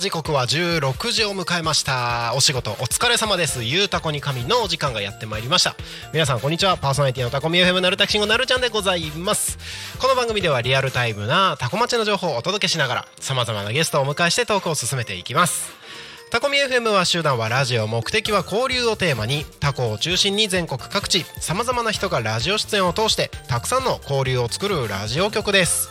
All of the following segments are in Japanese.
時刻は16時を迎えました。お仕事お疲れ様です。ゆうたこに神のお時間がやってまいりました。皆さんこんにちは。パーソナリティのタコミ FM なるたきしんごなるちゃんでございます。この番組ではリアルタイムなタコ町の情報をお届けしながら様々なゲストをお迎えしてトークを進めていきます。タコミ FM は集団はラジオ目的は交流をテーマにタコを中心に全国各地さまざまな人がラジオ出演を通してたくさんの交流を作るラジオ局です。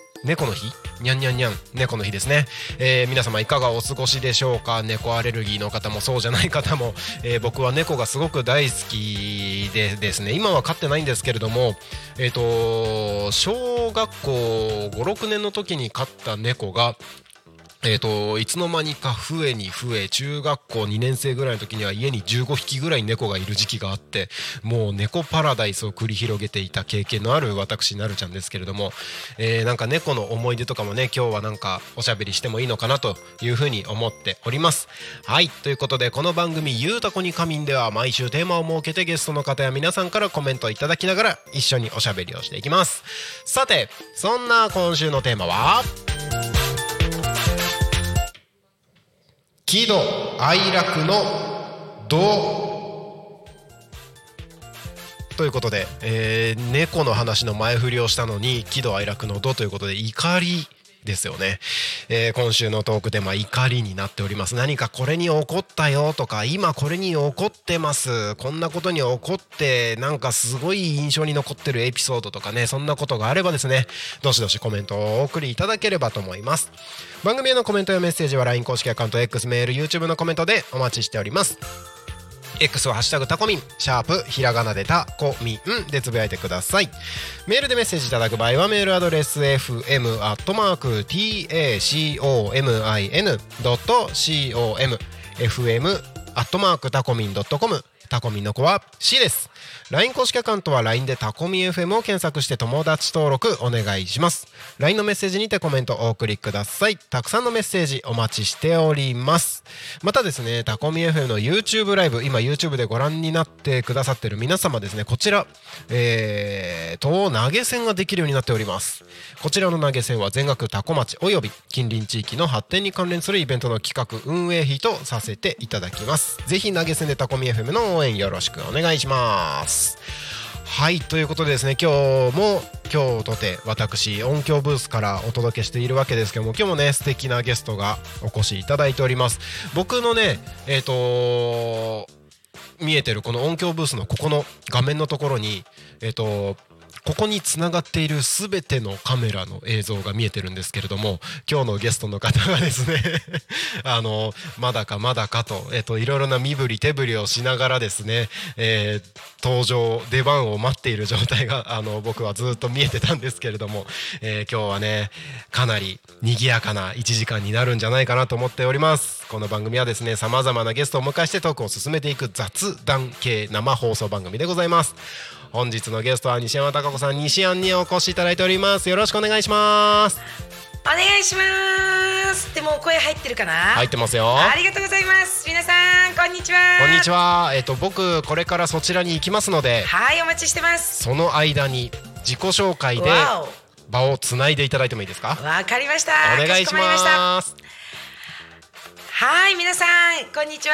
猫の日？にゃんにゃんにゃん猫の日ですね、えー皆様いかがお過ごしでしょうか？猫アレルギーの方もそうじゃない方も、えー僕は猫がすごく大好きでですね。今は飼ってないんですけれどもえっ、と小学校56年の時に飼った猫がえー、といつの間にか増えに増え中学校2年生ぐらいの時には家に15匹ぐらい猫がいる時期があってもう猫パラダイスを繰り広げていた経験のある私なるちゃんですけれども、えーなんか猫の思い出とかもね今日はなんかおしゃべりしてもいいのかなというふうに思っております。はいということでこの番組「ゆうたこに仮眠」では毎週テーマを設けてゲストの方や皆さんからコメントをいただきながら一緒におしゃべりをしていきます。さてそんな今週のテーマは？喜怒哀楽の怒ということで、えー猫の話の前振りをしたのに喜怒哀楽の怒ということで怒りですよね、えー今週のトークテーマ怒りになっております。何かこれに怒ったよとか今これに怒ってます。こんなことに怒ってなんかすごい印象に残ってるエピソードとかねそんなことがあればですねどしどしコメントをお送りいただければと思います。番組へのコメントやメッセージは LINE 公式アカウント X メール YouTube のコメントでお待ちしております。X はハッシュタグタコミンシャープひらがなでタコミンでつぶやいてください。メールでメッセージいただく場合はメールアドレス fm.tacomin.com fm アットマークタコミン .com タコミンの子は C です。LINE 公式アカウントは LINE でタコミ FM を検索して友達登録お願いします。LINE のメッセージにてコメントお送りください。たくさんのメッセージお待ちしております。またですねタコミ FM の YouTube ライブ今 YouTube でご覧になってくださってる皆様ですね。こちらえー、と投げ銭ができるようになっております。こちらの投げ銭は全額タコ町および近隣地域の発展に関連するイベントの企画運営費とさせていただきます。ぜひ投げ銭でタコミ FM の応援よろしくお願いします。はいということでですね今日も今日とて私音響ブースからお届けしているわけですけども今日もね素敵なゲストがお越しいただいております。僕のねえっ、と見えてるこの音響ブースのここの画面のところにえっ、とここにつながっているすべてのカメラの映像が見えてるんですけれども今日のゲストの方がですね あのまだかまだかと,、えっといろいろな身振り手振りをしながらですね、えー登場出番を待っている状態があの僕はずっと見えてたんですけれども、えー今日はねかなり賑やかな1時間になるんじゃないかなと思っております。この番組はですねさまざまなゲストをお迎えしてトークを進めていく雑談系生放送番組でございます。本日のゲストは西山貴子さん西安にお越しいただいております。よろしくお願いします。お願いします。でも声入ってるかな？入ってますよ。ありがとうございます。皆さんこんにちは。こんにちは。えっ、と僕これからそちらに行きますのではいお待ちしてます。その間に自己紹介でわ場をつないでいただいてもいいですか？おわかりました。お願いしますはい皆さんこんにちは、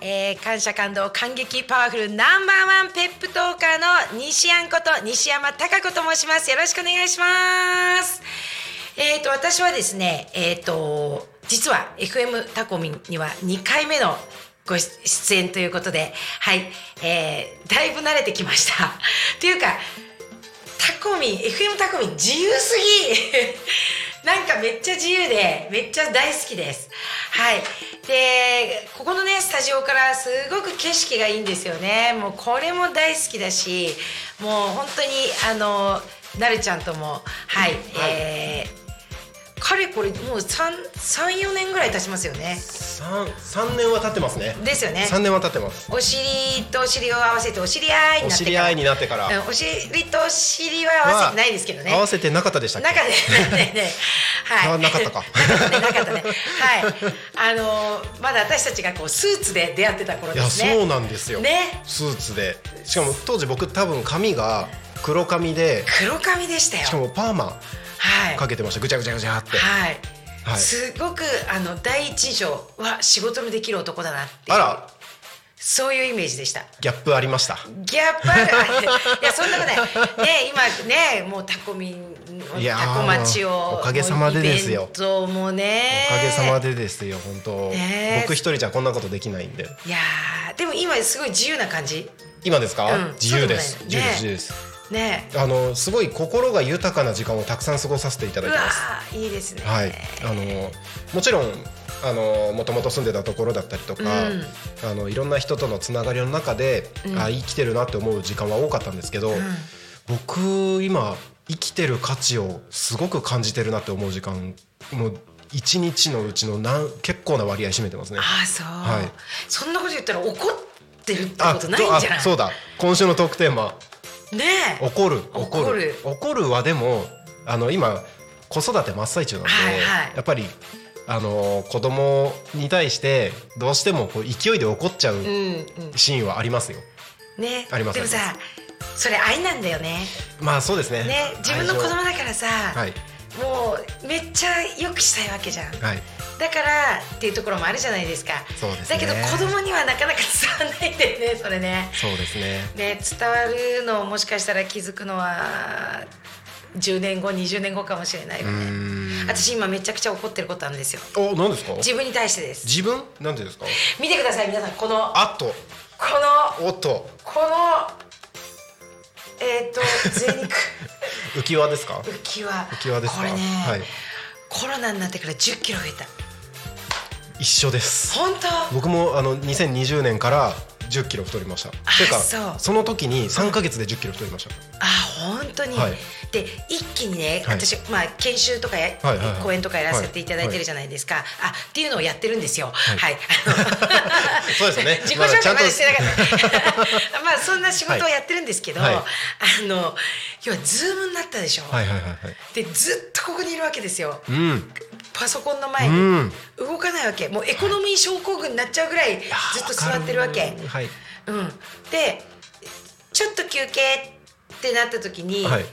えー、感謝感動感激パワフルナンバーワンペップトーカーの西安こと西山貴子と申します。よろしくお願いします。えーと私はですねえーと実は FM タコミには2回目のご出演ということではい、えー、だいぶ慣れてきました。っていうかタコミン FM タコミ自由すぎ。なんかめっちゃ自由でめっちゃ大好きです。はい。でここのねスタジオからすごく景色がいいんですよね。もうこれも大好きだしもう本当にあのなるちゃんともはい、えーかれこれもう34年ぐらい経ちますよね。三三年は経ってますね。ですよね。三年は経ってます。お尻とお尻を合わせてお知り合いになってから。お知り合いになってから。うんお尻とお尻は合わせてないですけどね。合わせてなかったでしたっけ？中でねねはい。あなかったか。なかったねなかったね。はい。あのーまだ私たちがこうスーツで出会ってた頃いやですね。そうなんですよ、ね。スーツで。しかも当時僕多分髪が黒髪で。黒髪でしたよ。しかもパーマ。はいかけてました。ぐちゃぐちゃぐちゃって。はい、はい。すごくあの第一印象は仕事のできる男だなってあら。そういうイメージでした。ギャップありました？ギャップある。いやそんなことない。ね今ねもうタコミンタコ町をおかげさまでですよ。もうもね。おかげさまでですよ本当、ね僕一人じゃこんなことできないんで。いやーでも今すごい自由な感じ。今ですか、うん自由です。自由ですねあのすごい心が豊かな時間をたくさん過ごさせていただいうてわます。ーいいですね。はい、あのもちろんあのもともと住んでたところだったりとか、うん。あのいろんな人とのつながりの中で、あ生きてるなって思う時間は多かったんですけど、僕今生きてる価値をすごく感じてるなって思う時間もう一日のうちのなん結構な割合占めてますね。ああそう、はい。そんなこと言ったら怒ってるってことないんじゃない？あそうだ。今週のトークテーマねえ。怒る怒る。怒る。はでもあの今子育て真っ最中なんで、はいはい。やっぱりあの子供に対してどうしてもこう勢いで怒っちゃううんうん。シーンはありますよ。ね。あります。でもさそれ愛なんだよね。まあそうですね。ね。自分の子供だからさ、はい。もうめっちゃ良くしたいわけじゃん。はいだからっていうところもあるじゃないですか。そうですね。だけど子供にはなかなか伝わらないんだよねそれね。そうですね。ね伝わるのをもしかしたら気づくのは10年後20年後かもしれないわうね私今めちゃくちゃ怒ってることあるんですよ。お何ですか？自分に対してです。自分？なんでですか？見てください皆さん。このあと。このおっと。このえっ、と贅肉。浮き輪ですか？浮き輪。浮き輪ですか？これね、はい。コロナになってから1 0キロ増えた一緒です。本当？僕もあの2020年から10キロ太りました。あてかそう。その時に3ヶ月で10キロ太りました。あ本当に、はい。で一気にね、はい。私、まあ、研修とかや、はいはいはい。講演とかやらせていただいてるじゃないですか、あっていうのをやってるんですよ。はい、そうですよね。自己紹介までしてなかった。まあそんな仕事をやってるんですけど、はい。あの要はズームになったでしょ、はいはいはいはい。でずっとここにいるわけですよ。うん。パソコンの前にうん。動かないわけ。もうエコノミー症候群になっちゃうぐらいずっと座ってるわけ。はい。うん、でちょっと休憩ってなった時に、はい。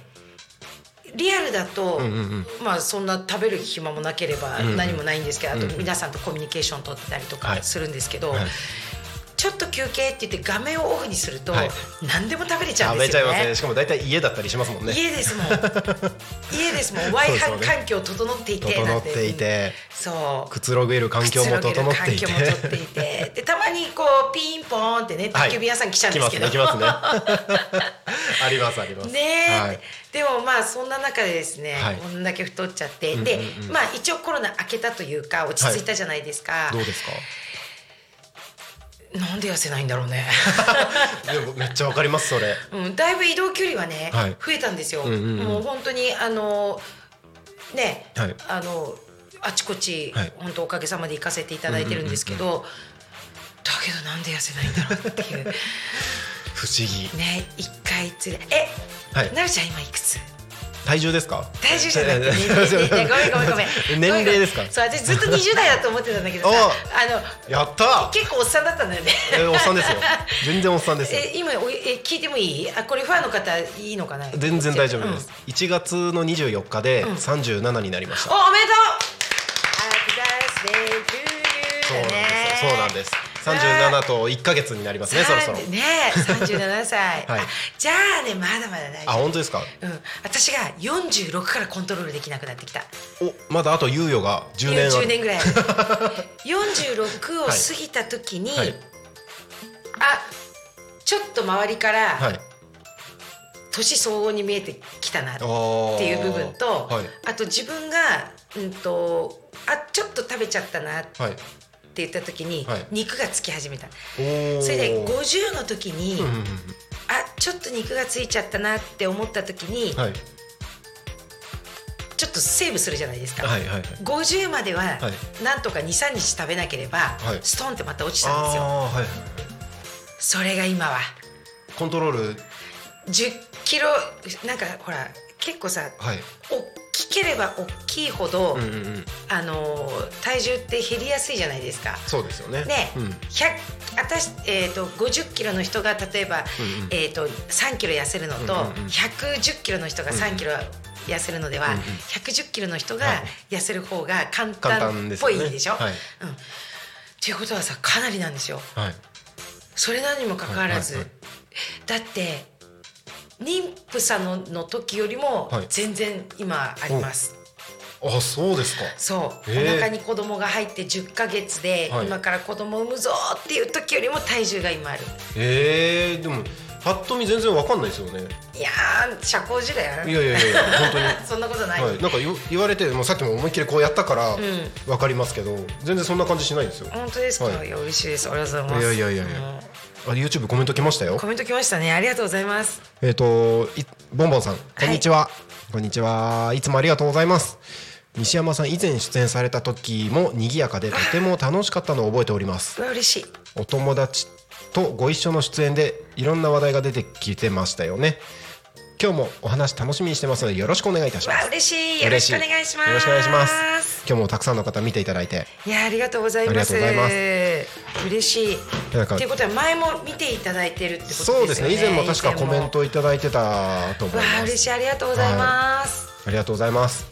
リアルだと、うんうんうん。まあそんな食べる暇もなければ何もないんですけど、うんうん。あと皆さんとコミュニケーション取ってたりとはい。かするんですけど、はいちょっと休憩って言って画面をオフにすると、はい何でも食べれちゃう食んですよね。べちゃいますね。しかも大体家だったりしますもんね。家ですもん家ですもん よ i ね環境整っていて整ってていて、そうくつろげる環境も整っていて。くつろげる環境も整っていて でたまにこうピンポーンってねはい宅急便屋さん来ちゃうんですけど、来ますね。来ますね。ありますあります。ねえ、はい。でもまあそんな中でですね、はいこんだけ太っちゃって、うんうんうんでまあ一応コロナ明けたというか落ち着いたじゃないですか、どうですか？なんで痩せないんだろうね、でもめっちゃわかりますそれ。うん、だいぶ移動距離はね、はい。増えたんですよ、うんうんうん。もう本当にあのね、はい。あのあちこち、はい。本当おかげさまで行かせていただいてるんですけど、だけどなんで痩せないんだろうっていう。不思議。ね一回ついでえ、はい。なるちゃん今いくつ？体重ですか？体重じゃなくて年齢ごめんごめんごめん年齢ですかそう私ずっと20代だと思ってたんだけどさあのやった結構おっさんだったんだよねえおっさんですよ全然おっさんですえ今おえ聞いてもいいあこれファンの方いいのかな全然大丈夫です、1月の24日で37になりました、おおめでとう Happy birthday to you そうなんですそうなんです37と1か月になりますねそろそろ。ね37歳、はい。あじゃあねまだまだ大丈夫。あ本当ですか？うん、私が46からコントロールできなくなってきた。おまだあと猶予が10年ある。10年ぐらいある。46を過ぎた時に、はい。あちょっと周りから、はい。年相応に見えてきたなっていう部分と、はい。あと自分が、うん、とあちょっと食べちゃったなってはい言った時に、はい。肉がつき始めた。それで50の時に、うんあちょっと肉がついちゃったなって思った時に、はい。ちょっとセーブするじゃないですか、はいはいはい。50までははい。なんとか23日食べなければ、はい。ストンってまた落ちたんですよ。はいそれが今は。コントロール？10キロなんかほら結構さはい。大きければ大きいほど、うんうんうん。あのー体重って減りやすいじゃないですか。そうですよね。ね、うん。100私、えー、と50キロの人が例えば、うんうん。えー、と3キロ痩せるのと、うんうんうん。110キロの人が3キロ痩せるのでは、うんうん。110キロの人がはい。痩せる方が簡簡単っぽいでしょ？はい。うん、っていうことはさかなりなんですよ。はい。それなのにもかかわらず、はいはい。だって妊婦さんのの時よりもはい。全然今あります。あそうですか。そう、お腹に子供が入って10ヶ月で、はい。今から子供産むぞっていう時よりも体重が今ある。えー、でもぱっと見全然わかんないですよね。いやー社交辞令やいやいやいや本当に。そんなことない、はい、なんか言言われてもうさっきも思いっきりこうやったからん。わかりますけど、全然そんな感じしないんですよ。本当ですか、はい。い、や嬉しいです。ありがとうございます。いやいやいやいや。うんあ YouTube コメント来ましたよ。コ。メント来ましたね。ありがとうございます。えっ、といボンボンさんこんにちは、こんにちは。いつもありがとうございます。西山さん以前出演された時も賑やかでとても楽しかったのを覚えております。嬉しい。お友達とご一緒の出演でいろんな話題が出てきてましたよね今日もお話楽しみにしてますのでよろしくお願いいたします。わ嬉しい。よろしくお願いします。よろしくお願いします。今日もたくさんの方見ていただいて。いやありがとうございます。ありがとうござ嬉しい。なんかっていうことは前も見ていただいてるってことですよね。そうですね。以前も確かコメン以トいただいてたと思います。嬉しい。ありがとうございます、ありがとうございます。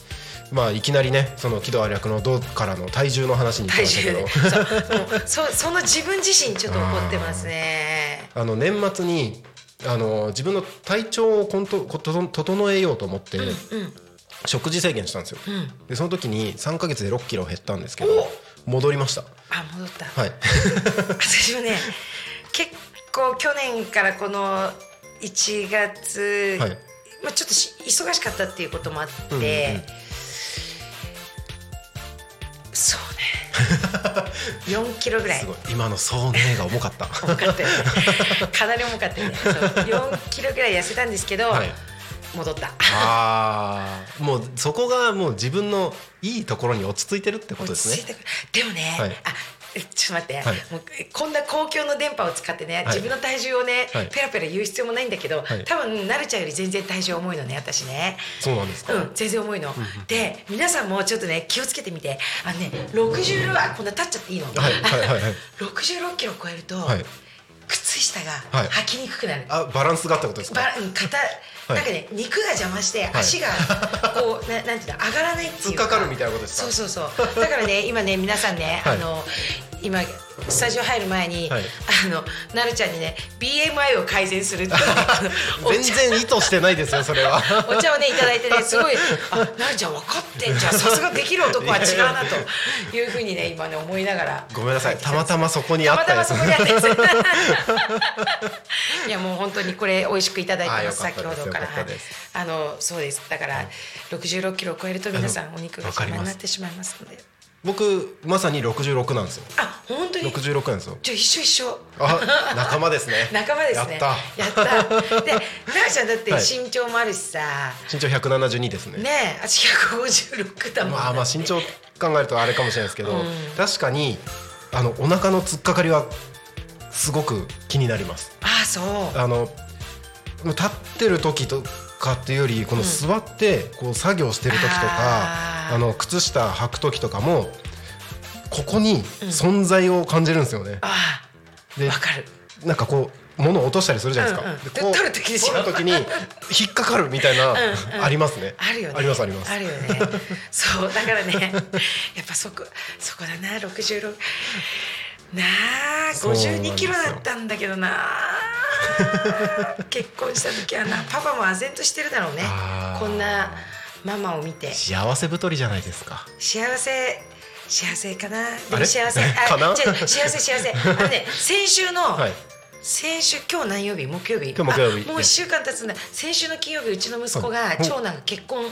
まあいきなりねその喜怒哀楽の「ど」からの体重の話に行き体ましたけ重。どそ その自分自身ちょっと怒ってますね。あの年末にあの自分の体調をコント整えようと思って、食事制限したんですよ、でその時に3か月で6キロ減ったんですけど戻りました。あ戻った、はい。私もね結構去年からこの1月、はい。まあ、ちょっとし忙しかったっていうこともあって、うんうん。そうね 4キロぐらい。すごい。今の「そうね」が重かった。重かったよね。かなり重かったよね。そう。4キロぐらい痩せたんですけど、はい。戻った。ああもうそこがもう自分のいいところに落ち着いてるってことですね。落ち着いてくる。でもね、はい。あえちょっと待って、はい。もうこんな公共の電波を使ってね、はい。自分の体重をね、はい。ペラペラ言う必要もないんだけど、はい。多分なるちゃんより全然体重重いのね私ね。そうなんですか、うん全然重いの、で皆さんもちょっとね気をつけてみて。あのね60はこんな立っちゃっていいの、はいはいはいはい。66キロ超えると、はい。靴下がはい。履きにくくなる、あバランスがあったことですか？肩いなんかね肉が邪魔して足がこう ななんていうの上がらないっていう突っかかるみたいなことですか？そうそうそう。だからね今ね皆さんね、はい。あの今スタジオ入る前に、はい。あのなるちゃんにね BMI を改善するって 全茶然意図してないですよそれは。お茶をねいただいてねすごいあなるちゃん分かってんじゃん。さすができる男は違うなと。いうふうにね今ね思いながら。ごめんなさい。たまたまそこにあったやつ。たまたまそこにあったやつ。いやもう本当にこれ美味しくいただいてます。先ほどから。あのそうです。だから66キロを超えると皆さんお肉が邪魔になってしまいますので僕まさに66なんですよ。あ本当に？66なんですよ。じゃあ一緒一緒。あ仲間ですね。仲間ですね。やった。やった。で なるちゃんだってはい。身長もあるしさ、身長172ですね。ねえ私156だもんまあまあ身長考えるとあれかもしれないですけど、うん。確かにあのお腹の突っかかりはすごく気になります。あそう。あの立ってる時とかっていうよりこの座ってこう作業してる時とか、あーあの靴下履く時とかもここに存在を感じるんですよね。あでわかる。なんかこう物を落としたりするじゃないですか。うんうんでで取る時でしょ取る時に引っかかるみたいなうんうん。ありますね。あるよね。ありますあります。あるよね。そうだからねやっぱそこそこだな66なあそうなんですよ52キロだったんだけどな 結婚した時はなパパも唖然としてるだろうね。こんなママを見て。幸せ太りじゃないですか。幸せ幸せかな。であれ？も幸せ。かな？違う幸せ幸せ。あのね 先週の、はい。先週今日何曜日？木曜日。今日木曜日。あもう1週間経つんだ。先週の金曜日うちの息子が、はい長男が結婚。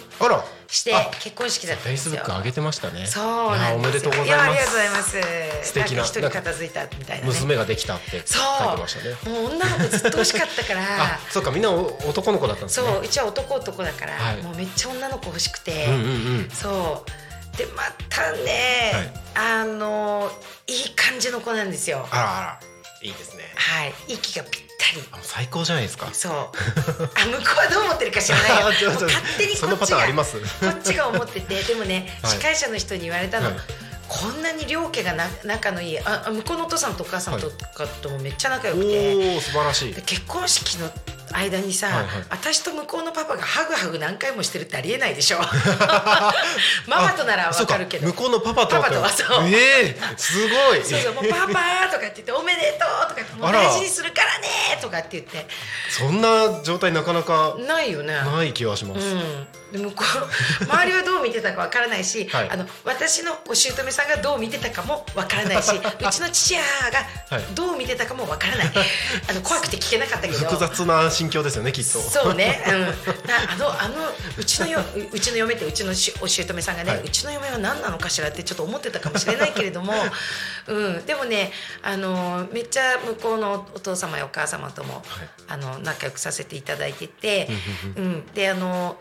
してあ結婚式だったフェイんですよ。スブック上げてましたね。そうなんですよ。おめでとうございやありがとうます。ございます。素敵な。一人片付いたみたいなね。娘ができたって書いてましたね。もう女の子ずっと欲しかったかあら、そうかみんなお男の子だったんですね。そううちは男男だから、はい。もうめっちゃ女の子欲しくて、うんうんうん。そう。でまたね、あのいい感じの子なんですよ。あらあらいいですね。はい。息がぴったり。あ最高じゃないですか。そう。あ向こうはどう思ってるか知らないよ。勝手にこそのパっちがターンあります？こっちが思っててでもね、はい。司会者の人に言われたの、はい。こんなに両家がな仲のいいああ向こうのお父さんとお母さんとかともめっちゃ仲良くて、おお素晴らしい。で。結婚式の間にさ、はいはい。私と向こうのパパがハグハグ何回もしてるってありえないでしょ。ママとならわかるけど。向こうのパパとパパとはそう。ええすごい。そうそうもうパパとかって言っておめでとうとか言ってもう大事にするからねとかって言って。そんな状態なかなかないよね。ない気はします。うん、で向こう周りはどう見てたかわからないし、はい。あの私のお姑さんがどう見てたかもわからないし うちの父親がはい。どう見てたかもわからない、あの怖くて聞けなかったけど。複雑な心境ですよねきっと。そうね、うん、なあのあのうちのよううちの嫁ってうちのしお姑さんがね、はい。うちの嫁は何なのかしらってちょっと思ってたかもしれないけれども、うん、でもねあのめっちゃ向こうのお父様やお母様とも、はい。あの仲良くさせていただいてて、うん、であの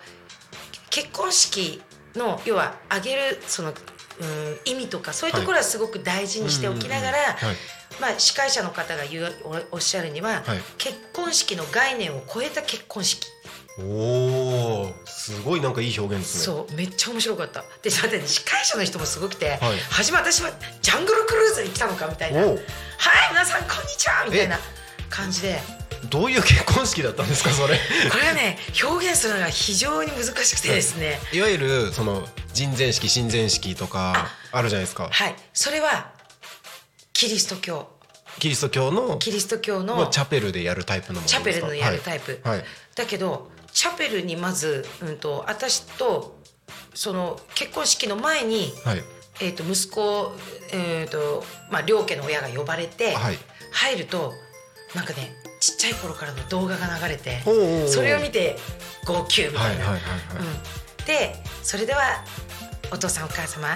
結婚式の要は挙げるその、うん、意味とかそういうところはすごく大事にしておきながら、はいまあ、司会者の方が言うおおっしゃるには、はい。結婚式の概念を超えた結婚式。おおすごいなんかいい表現ですね。そうめっちゃ面白かった。でだってね司会者の人もすごくて、はい。初め私はジャングルクルーズに来たのかみたいな「おはいう皆さんこんにちは」みたいな感じで。どういう結婚式だったんですかそれ？これはね表現するのが非常に難しくてですね。い。わゆるその人前式親善式とかあるじゃないですか。はい。それはキリスト教キリスト教のキリスト教のまあチャペルでやるタイプのもの。チャペルのやるタイプ、はい。はいだけどチャペルにまず、うん、と私とその結婚式の前に、はい。えー、と息子、えーとまあ、両家の親が呼ばれて、はい入るとなんかねちっちゃい頃からの動画が流れておうおそれを見て号泣みたいな。でそれではお父さんお母様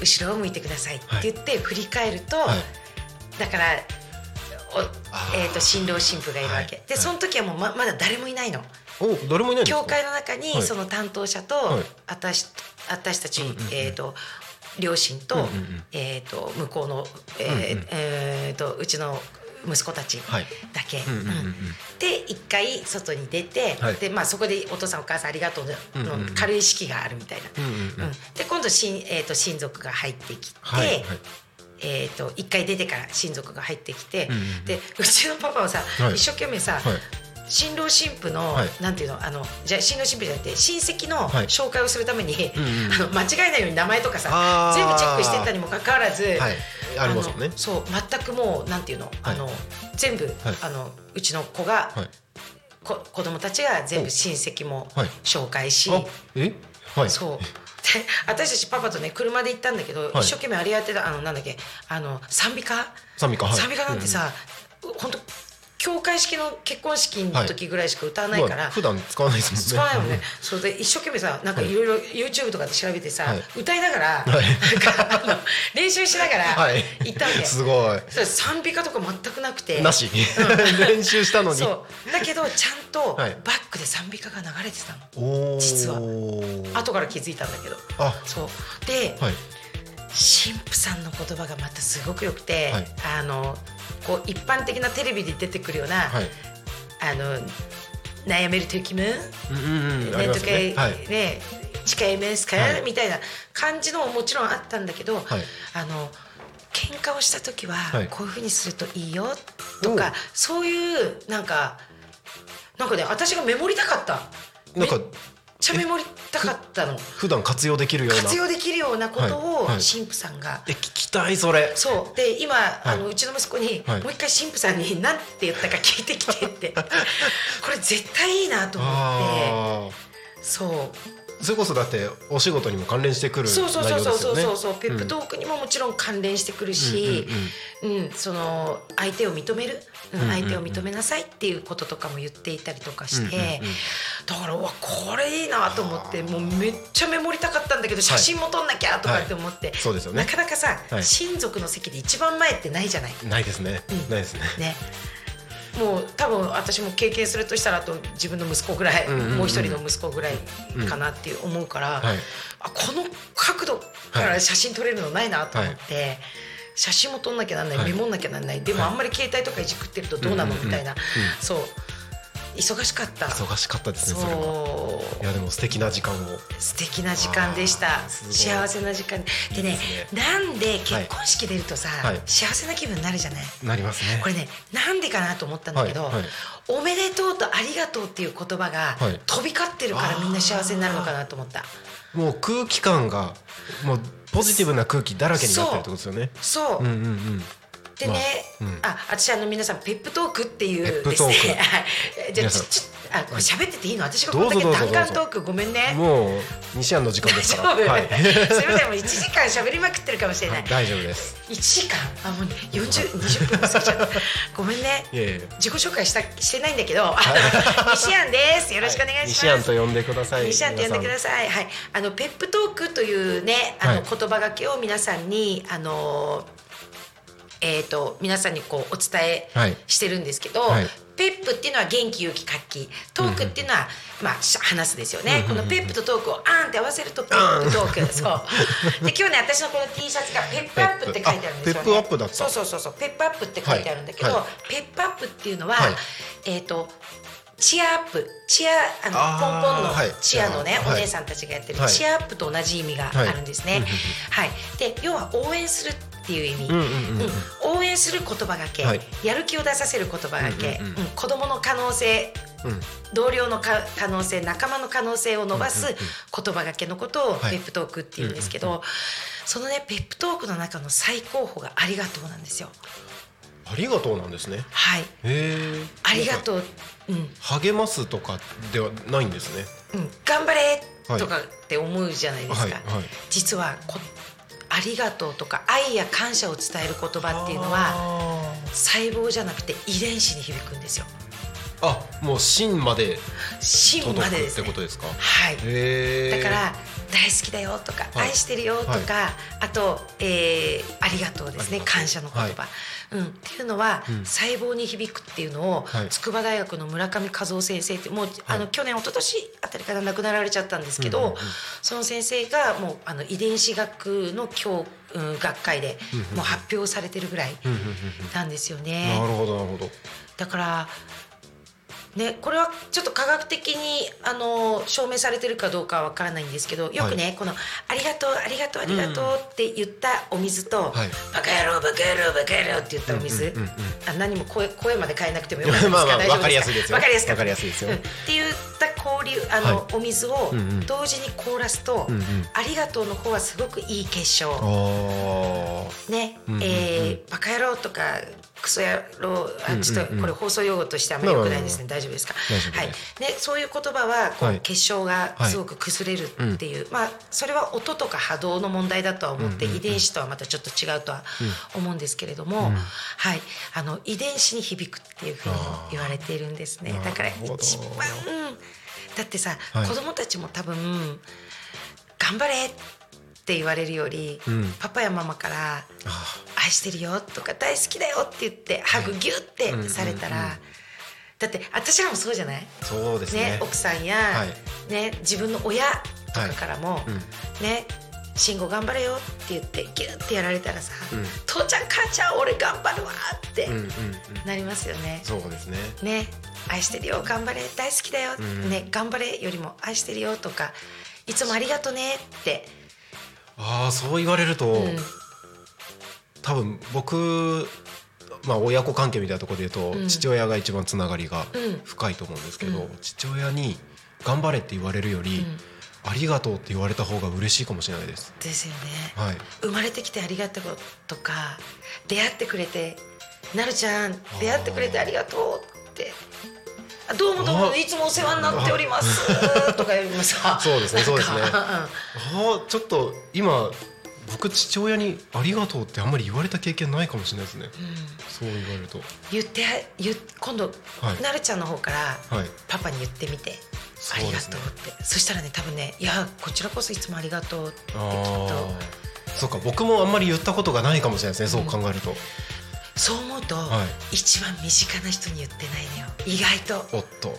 後ろを向いてくださいって言って振り返ると、はい。だからお、えー、と新郎新婦がいるわけ、でその時はもうままだ誰もいないの。お誰もいない。教会の中にはい。その担当者と、はい。私私たち、えー、と両親と,、えー、と向こうの、えーえーとうちの息子たちはい。だけ。で一回外に出て、はい。でまあ、そこでお父さんお母さんありがとうの,、軽い式があるみたいな。で今度親,、えー、と親族が入ってきて、はいはい。えー、と一回出てから親族が入ってきて、うんうんうん。でうちのパパはさ、はい。一生懸命さ、はい新郎新婦の、はい。なんていうのあのじゃあ新郎新婦じゃなくて親戚のはい。紹介をするために、うんうん あの間違えないように名前とかさ全部チェックしてったにもかかわらず、はい。ありますね。のそう全くもうなんていうの,、あの全部、あのうちの子が、はい。こ子供たちが全部親戚もはい。紹介し、あえ？はい。そう。で私たちパパとね車で行ったんだけど、はい。一生懸命あれやってたあのなんだっけあの賛美歌？賛美歌はい。賛美歌なんてさ、本当教会式の結婚式の時ぐらいしか歌わないから、まあ普段使わないですもんね。使わないもんね。それで一生懸命さ、なんかいろいろ YouTube とかで調べてさ、はい歌いながら、はいなんか練習しながらはい行ったわけ。すごい。それ賛美歌とか全くなくて。なし練習したのに。そう。だけどちゃんとバはいックで賛美歌が流れてたの。おー実は後から気づいたんだけど。あそう。で、はい神父さんの言葉がまたすごく良くて、はい。あのこう一般的なテレビで出てくるような、はい。あの悩める時もうんうんねとかよね。はい。ね誓いますか、はい。みたいな感じのももちろんあったんだけど、はい。あの喧嘩をした時ははい。こういうふうにするといいよ？とか、そういうなんかなんかね私がメモりたかった。なんかちゃメモりたかったの。普段活用できるような？活用できるようなことをはいはい。神父さんが。え聞きたいそれ。そう。で今、あのうちの息子に、はい。もう一回神父さんに何て言ったか聞いてきてって。これ絶対いいなと思って。あそう。あそれこそだってお仕事にも関連してくる内容そうそうですよねそうそうそう。そう、ペップトークにももちろん関連してくるし、うんその相手を認める、うん相手を認めなさいっていうこととかも言っていたりとかして、だからうわこれいいなと思ってもうめっちゃメモりたかったんだけど写真も撮んなきゃとかって思って、そうですよね。なかなかさ、はい。親族の席で一番前ってないじゃない。ないですね、うん。ないですね。ねもう多分私も経験するとしたらあと自分の息子ぐらい、んうんうん。もう一人の息子ぐらいかなっていう思うから、はい。あこの角度から写真撮れるのないなと思って。写真も撮んなきゃなんない、はい。メモんなきゃなんないでもあんまり携帯とかいじくってるとどうなのうんうんうん。みたいな、そう忙しかった。忙しかったですねそれはそういやでも素敵な時間を。素敵な時間でした。幸せな時間で。ねいいですなんで結婚式出るとさ、はい。幸せな気分になるじゃない？なりますね。これねなんでかなと思ったんだけど、はいはい。おめでとうとありがとうっていう言葉がはい。飛び交ってるからみんな幸せになるのかなと思った。もう空気感がもうポジティブな空気だらけになってるってことですよね。そう、うんうんうんでね、まあうん。あ私あの皆さんペップトークっていうですね。はい。じゃちちあこれ喋ってていいの？私がこんだけ弾丸トークごめんね。もう西安の時間ですから。大 丈夫、はい。それでも1時間喋りまくってるかもしれない。大丈夫です。1時間？あもうね4020分過ぎちゃった。ごめんね。自己紹介したしてないんだけど。西安です。よろしくお願いします、西安と呼んでください。西安って呼んでください。はい、あのペップトークというね、あの、はい。言葉がけを皆さんに、あの。えー、と皆さんにこうお伝はい。えしてるんですけど、はい。ペップっていうのは元気勇気活気。トークっていうのは、まあし話すですよね、この pep とトークをあーんって合わせると pep talk。そう。で今日ね私のこの T シャツがペップアップって書いてあるんですよね。ペップアップだった。そうそうそうそう。ペップアップって書いてあるんだけど、はい。はペップアップっていうのは、はい。えっ、と cheer up。チアあのポンポンのはい。チアのね、はい。お姉さんたちがやってる、はい。 cheer up と同じ意味があるんですね。はい、で要は応援するっていう意味、んうん応援する言葉がけ、はい。やる気を出させる言葉がけ、うん子供の可能性。うん。同僚のか可能性仲間の可能性を伸ばす言葉がけのことをはい。ペップトークっていうんですけど、そのねペップトークの中の最高峰がありがとうなんですよ。ありがとうなんですね。はい、ありがとう、うん、励ますとかではないんですね。うん、頑張れとかって思うじゃないですか、はいはい。実はこありがとうとか愛や感謝を伝える言葉っていうのは細胞じゃなくて遺伝子に響くんですよ。あもう芯まで芯届くっまでですね。てことですか？はい。だから大好きだよとか、はい。愛してるよとか、はい。あと、えーありがとうですね感謝の言葉、はうん、っていうのは、うん。細胞に響くっていうのを、はい。筑波大学の村上和夫先生ってもう、あの去年一昨年あたりから亡くなられちゃったんですけど、その先生がもうあの遺伝子学の教、うん、学会でもう発表されてるぐらいなんですようんね。なるほどなるほど。だからね、これはちょっと科学的にあの証明されてるかどうかはわからないんですけどよくね、この「ありがとうありがとうありがとう」って言ったお水と「はい。バカ野郎バカ野郎バカ野郎」って言ったお水、うんうんうんあ何も声声まで変えなくてもよかった。ですかまあまあ大丈夫わかりやすいですよ。わかりやすかった。わかりやすいですよ。うん。って言った交流あの、はい。お水をうんうん。同時に凍らすと「うんうん。ありがとう」の方はすごくいい結晶。あね、うんうんうん。えーバカ野郎とかクソ野郎あちょっとこれ放送用語としてあんまり良くないですね。大丈夫ですか？はい。ねそういう言葉はこう、はい。結晶がすごく崩れるっていう、まあそれは音とか波動の問題だとは思って、遺伝子とはまたちょっと違うとは思うんですけれども、はい。あの遺伝子に響くっていうふうに言われているんですね。だから一番、うん、だってさ、はい。子供たちも多分頑張れって言われるより、うん。パパやママからあ愛してるよとか大好きだよって言ってハグギュってされたら、だって私らもそうじゃない？そうですね。ね奥さんや、はい。ね、自分の親とかからも、うん。ね慎吾頑張れよって言ってギュッてやられたらさ、うん父ちゃん母ちゃん俺頑張るわってうんうんうん。なりますよね。そうですね。ね愛してるよ頑張れ大好きだよ、ね頑張れよりも愛してるよとかいつもありがとねってああそう言われると、ん。多分僕まあ親子関係みたいなところで言うと、うん。父親が一番つながりがうん。深いと思うんですけど、うん。父親に頑張れって言われるより、ありがとうって言われた方が嬉しいかもしれないです。ですよね、はい。生まれてきてありがとうとか出会ってくれてなるちゃん出会ってくれてありがとうってあどうもどうもあいつもお世話になっておりますとかよりもさそうですねそうですねああちょっと今僕父親にありがとうってあんまり言われた経験ないかもしれないですね。そう言われると。言って言今度、はいなるちゃんの方からはい。パパに言ってみて、ありがとうってそしたらね多分ねいやこちらこそいつもありがとうってきっあとあ。そうか僕もあんまり言ったことがないかもしれないですね、そう考えると。そう思うと、は一番身近な人に言ってないのよ。意外と。おっと。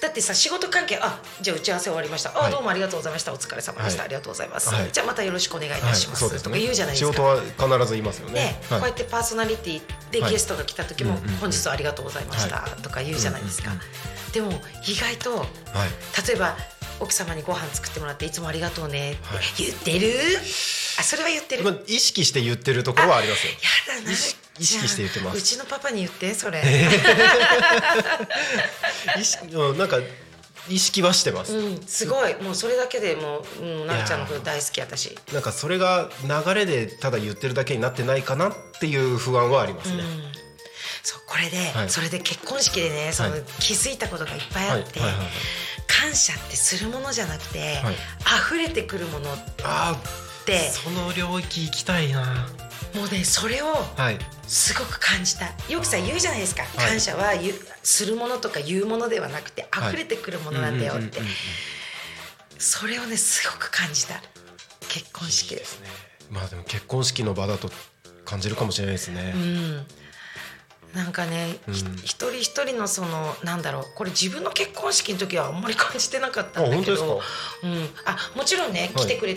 だってさ仕事関係あじゃあ打ち合わせ終わりました。あ、はい。どうもありがとうございました。お疲れ様でした、はい。ありがとうございます、はい。じゃあまたよろしくお願いいはい、たします。とか言うじゃないですか。仕事は必ず言いますよね。ね、はい。こうやってパーソナリティではい。ゲストが来た時も、本日はありがとうございました、はとか言うじゃないですか、でも意外とはい。例えば奥様にご飯作ってもらっていつもありがとうねってはい。言ってる、あそれは言ってる、まあ意識して言ってるところはありますよ。やだな意識して言ってます。うちのパパに言ってそれ、意識うんなんか意識はしてます。うん、すごい。もうそれだけでもう、うん、なるちゃんのこと大好き私。なんかそれが流れでただ言ってるだけになってないかなっていう不安はありますね。そうこれで、はい。それで結婚式でねその、はい気づいたことがいっぱいあって、感謝ってするものじゃなくて、はい。溢れてくるものっあて。あ、その領域行きたいな。もうねそれをはい。すごく感じた。よくさ言うじゃないですか、い。感謝はするものとか言うものではなくてはい。溢れてくるものなんだよって、それをねすごく感じた。結婚式。でですね。まあでも結婚式の場だと感じるかもしれないですね。うん。なんかね、ひうん。一人一人のそのなんだろう。これ自分の結婚式の時はあんまり感じてなかったんだけど。か？うん、あもちろんね、はい。来てくれ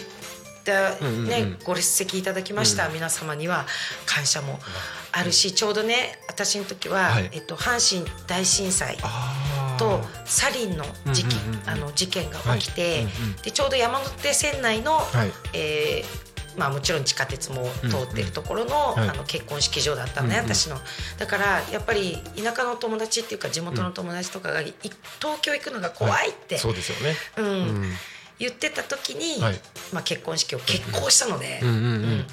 た、うんうんうんねご列席いただきました、皆様には感謝もあるしちょうどね私の時は、はい。えっと、阪神大震災。とサリンの事件、あの事件が起きて、でちょうど山手線内の、はい。えーまあ、もちろん地下鉄も通ってるところの,、はい。あの結婚式場だったのね、私の。だからやっぱり田舎の友達っていうか地元の友達とかがい東京行くのが怖いって、そうですよね。うん。うん言ってた時に、はい。まあ、結婚式を決行したので、うんうんうん。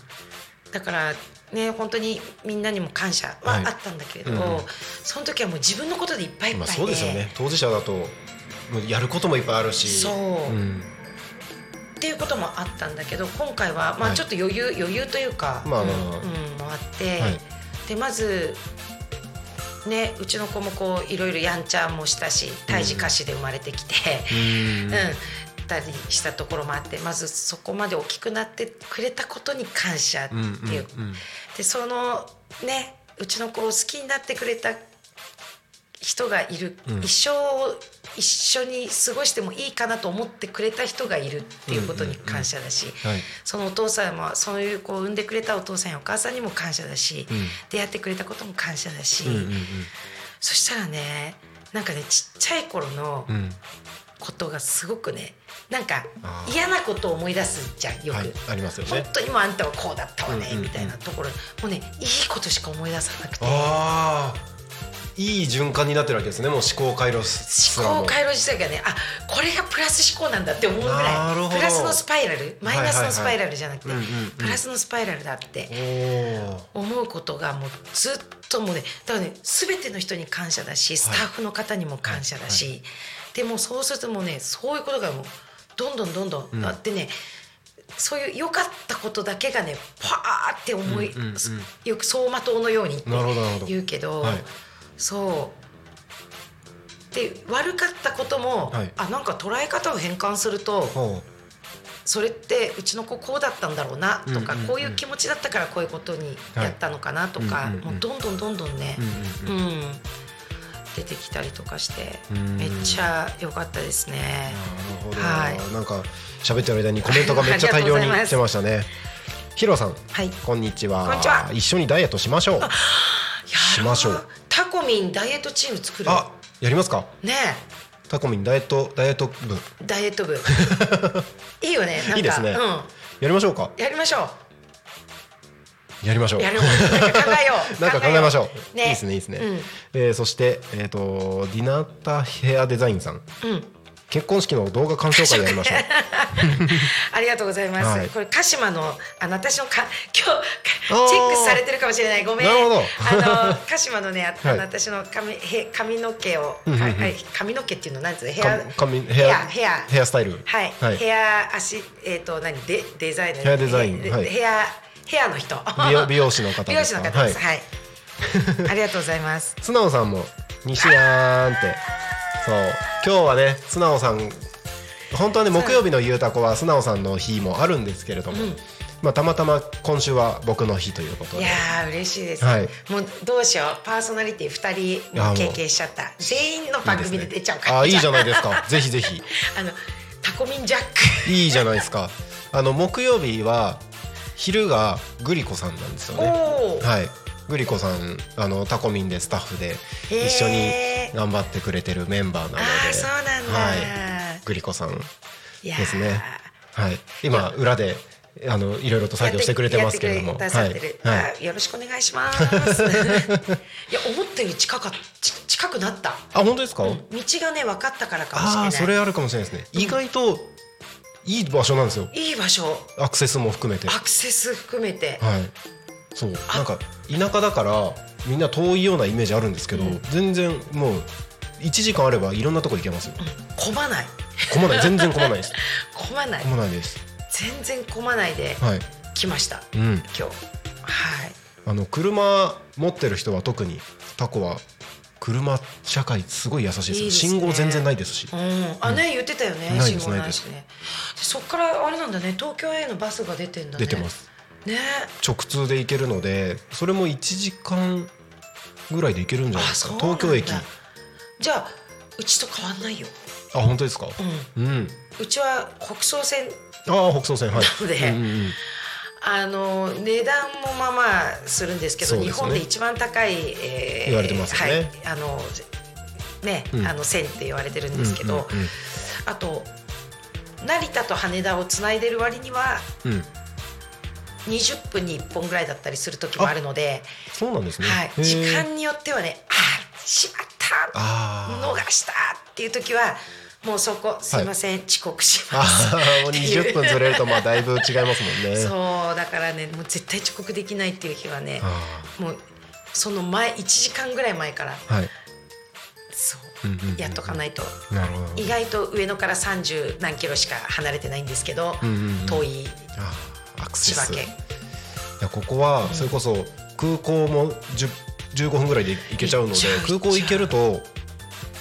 だからね本当にみんなにも感謝ははいあったんだけれど、うんうん。その時はもう自分のことでいっぱいいっぱいで、まあそうですよね。当事者だともうやることもいっぱいあるし。そう。うん。っていうこともあったんだけど今回はまはい。あちょっと余裕、余裕というか、まあまあ。まあうんうんもあって、はい。でまずねうちの子もこういろいろやんちゃもしたし胎児歌詞で生まれてきて、うん。うんたりしたところもあってまずそこまで大きくなってくれたことに感謝っていう、でそのねうちの子を好きになってくれた人がいる、うん。一生を一緒に過ごしてもいいかなと思ってくれた人がいるっていうことに感謝だし、はい。そのお父さんもそういうこう産んでくれたお父さんやお母さんにも感謝だし、うん。出会ってくれたことも感謝だし、そしたらねなんかねちっちゃい頃のことがすごくねなんか嫌なことを思い出すじゃんよく。はいありますよ本ね。当にもうあんたはこうだったわね、みたいなところ。もうねいいことしか思い出さなくて。思ああいい循環になってるわけですね。もう思考回路すらも考回路自体がねあこれがプラス思考なんだって思うぐならいプラスのスパイラル。マイナスのスパイラルじゃなくてプラスのスパイラルだって。思うことがもうずっともうねだからね全ての人に感謝だしスタッフの方にも感謝だし、でもそうするともうねそういうことがもうどんどんどんどんあってね、そういう良かったことだけがねパーって思い、うんうんうんよく走馬灯のようにって言うけど、はい。そう。で悪かったことも、はい。あなんか捉え方を変換するとほそれってうちの子こうだったんだろうなとか、うんうんうん。こういう気持ちだったからこういうことにやったのかなとか、はいもうどんどんどんどんね、う。うんうん。うん。うん出てきたりとかしてうん。めっちゃ良かったですね。なるほど。はい。なんか喋ってる間にコメントがめっちゃ大量に来てましたね。ヒロさん、はい。こんにちは。こんにちは。一緒にダイエットしましょう。しましょう。タコミンダイエットチーム作る。あ、やりますか？ねタコミンダイエットダイエット部。えダイエット部。いいよねいいですね。うん。やりましょうか。やりましょやりましょう。うやるもん。なんか 考えよう。なんか考えましょう。ね。いいですね、いいですね。うん。えーそして、えっ、と、ディナタヘアデザインさん。うん。結婚式の動画鑑賞会やりましょう。ありがとうございます。はい。これ鹿島のあの私のか今あ日ー。チェックされてるかもしれない。ごめん。なるほど。あの 鹿島のねああはい。の私の髪へ髪の毛を、うんうんうん。はい髪の毛っていうのなんつうの？ヘアか髪ヘアヘアヘア。スタイル。はい、はい。ヘア足えっ、と何？デデザイナー。ヘアデザイン。ヘはいヘアの人美容美容師の方美容師の方ですはいはい、ありがとうございます 素直さんも西やんって。そう。今日はね、素直さん。本当はね、木曜日のゆうたこは素直さんの日もあるんですけれども。まあ、たまたま今週は僕の日ということで。いやー嬉しいです、はいもうどうしようパーソナリティ二人経験しちゃった全員の番組で出ちゃうからあ、いいじゃないですか。ぜひぜひ。あのタコミンジャックいいじゃないですか。あの木曜日は昼がグリコさんなんですよね。はい。グリコさんあのタコミンでスタッフで一緒に頑張ってくれてるメンバーなので。はい。グリコさんですね。はい。今裏であのいろいろと作業してくれてますけれども。はい。はい。あよろしくお願いします。いや思ったより近かち近くなった。あ本当ですか？道がね分かったからかもしれない。それあるかもしれないですね。意外といい場所なんですよ。いい場所アクセスも含めて。アクセス含めて。はい。そうなんか田舎だからみんな遠いようなイメージあるんですけど、全然もう1時間あればいろんなとこ行けますよ。混まない。混まない全然混まないです。混まない混。まないです。全然混まないではい。来ました。うん。今日。はい。あの車持ってる人は特にタコは車社会すごい優しいですよ。ね。信号全然ないですし。うん、あね、言ってたよねない信号で。すないです。ねそっからあれなんだね東京へのバスが出てんだね。出てます。ね。直通で行けるのでそれも1時間ぐらいで行けるんじゃないですか。東京駅。あじゃあうちと変わんないよ。本当ですか？うん。うん。うちは北総線ああ北総線。はい。なので。うんうんうんあの値段もまあまあするんですけどね。日本で一番高い、えー言われてますよね。はい、あのね、うん。あの線って言われてるんですけど、うんうんあと成田と羽田をつないでる割にはうん。うん20分に1本ぐらいだったりする時もあるので、そうなんですね。はい、時間によってはねあーしまった逃したっていう時はもうそこすいません、遅刻しまあすーもうっていう。20分ずれるとまあだいぶ違いますもんね。そうだからねもう絶対遅刻できないっていう日はねあもうその前1時間ぐらい前からーはい。そう、やっとかないと。なるほど。意外と上野から30何キロしか離れてないんですけど、遠い千葉県。いやここはそれこそ空港も10 15分ぐらいで行けちゃうので空港行けると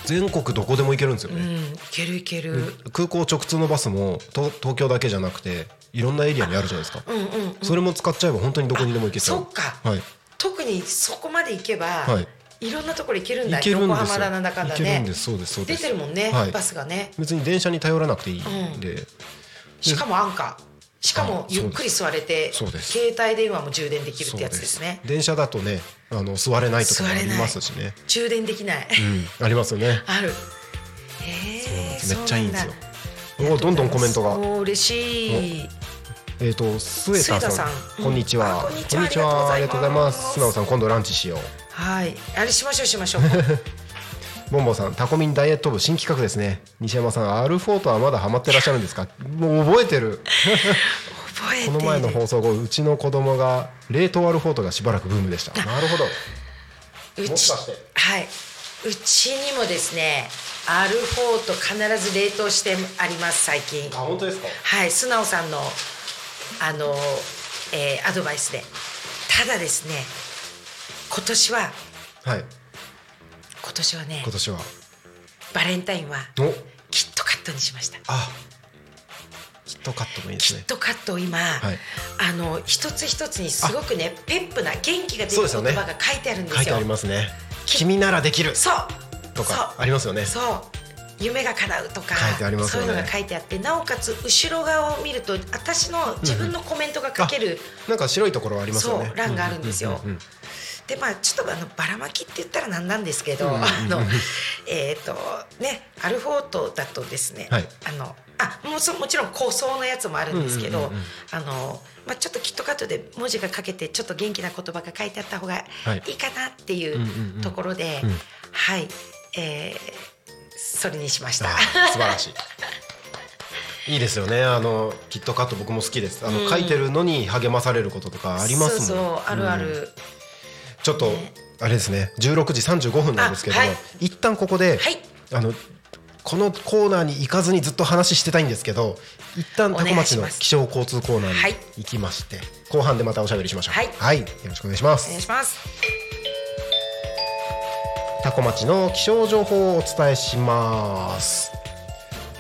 全国どこでも行けるんですよね、うんいけるいける、空港直通のバスもと東京だけじゃなくていろんなエリアにあるじゃないですか、うんうんうん。それも使っちゃえば本当にどこにでも行けちゃう。そっか、はい。特にそこまで行けば、はい。い、ろんなところ行けるんだ。行けるんですよ。だなんだかんだね。行けるんです。そうですそうで出すてるもんね、はい。バスがね。別に電車に頼らなくていいんで、しかもアンカーしかもあゆっくり座れて携帯電話も充電できるってやつですす。ね電車だとねあの座れないとかもありますしね。充電できない、うん。ありますよね。ある。へえめっちゃいいんですよ。おどんどんコメントが。お嬉しい。えっ、とスエタさん。スエタさん。こんにちは、こんにちは。ありがとうございます。素直さん今度ランチしよう。はい。あれしましょうしましょう ボンボンさんタコミンダイエット部新企画ですね。西山さんアルフォートはまだハマってらっしゃるんですか？もう覚えてる。覚えてこの前の放送後うちの子供が冷凍アルフォートがしばらくブームでした。なるほど。うちはい。うちにもですねアルフォート必ず冷凍してあります最近。あ本当ですか？はい。素直さんのあの、えーアドバイスで。ただですね今年ははい今年はね今年は。バレンタインはお。キットカットにしました。あ。キットカットもいいですね。キットカットを今、い。あの一つ一つにすごくねペップな元気が出る言葉が書いてあるんですよ。書いてありますね。君ならできる。そう。とかありますよね。そう。夢が叶うとか書いてありますよね。そういうのが書いてあってなおかつ後ろ側を見ると私の自分のコメントが書ける、なんか白いところありますよね。欄があるんですよ。うううんでまあちょっとあのばらまきって言ったらなんなんですけど、あのえっ、とねアルフォートだとですね、はいあのあもちろんもちろん構想のやつもあるんですけど、うんうんうんうんあのまあちょっとキットカットで文字が書けてちょっと元気な言葉が書いてあった方がはいいいかなっていんうんううんところで、うんはい、えーそれにしました。素晴らしい。いいですよね。あのキットカット僕も好きです。あの、書いてるのに励まされることとかありますもん。そうそうあるあうんる、ちょっと、あれですね。16時35分なんですけどはい一旦ここで、はいあのこのコーナーに行かずにずっと話してたいんですけど、一旦タコ町の気象交通コーナーはいに行きまして、後半でまたおしゃべりしましょう。はいよろしくお願いしますお願い。します。タコ町の気象情報をお伝えします。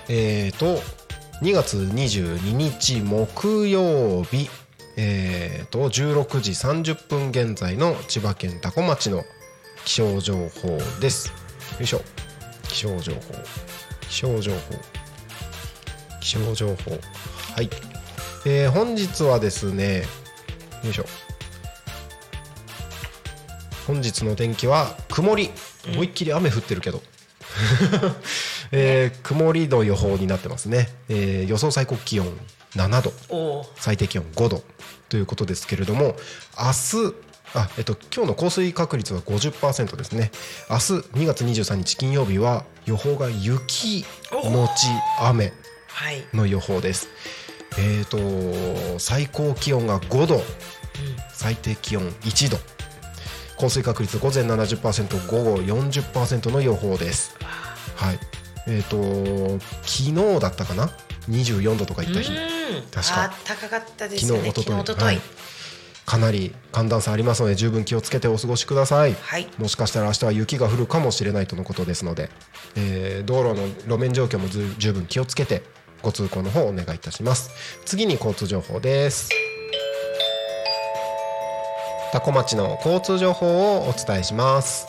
えーと2月22日木曜日、えーと16時30分現在の千葉県多古町の気象情報です。よいしょ。気象情報。気象情報。気象情報。はい。えー本日はですね、よいしょ。本日の天気は曇り思いっきり雨降ってるけど、えー曇りの予報になってますね、えー予想最高気温7度。最低気温5度。ということですけれども明日あ、えっと、今日の降水確率は50%ですね。明日2月23日金曜日は予報が雪のち雨はい。の予報です。えーと最高気温が5度。最低気温1度。降水確率午前70%午後40%の予報です。はい。えーと昨日だったかな？24度とかいった日。うん。確か。あったかかったですね。日一昨日。一昨日。はい。かなり寒暖差ありますので十分気をつけてお過ごしください、はい。もしかしたら明日は雪が降るかもしれないとのことですので、えー道路の路面状況もず十分気をつけてご通行の方お願いいたします。次に交通情報です。多古町の交通情報をお伝えします。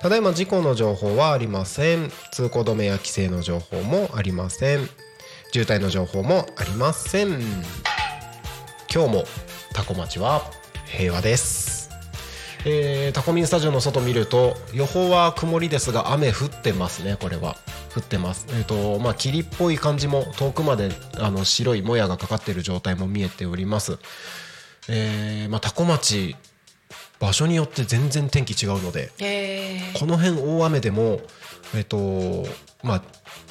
ただいま事故の情報はありません。通行止めや規制の情報もありません渋滞の情報もありません。今日もタコ町は平和です、えー、タコミンスタジオの外見ると予報は曇りですが雨降ってますね。これは。降ってます。えっ、とまあ霧っぽい感じも遠くまであの白いもやがかかっている状態も見えております。えー、まあタコ町場所によって全然天気違うのでえー。この辺大雨でもえっとまあ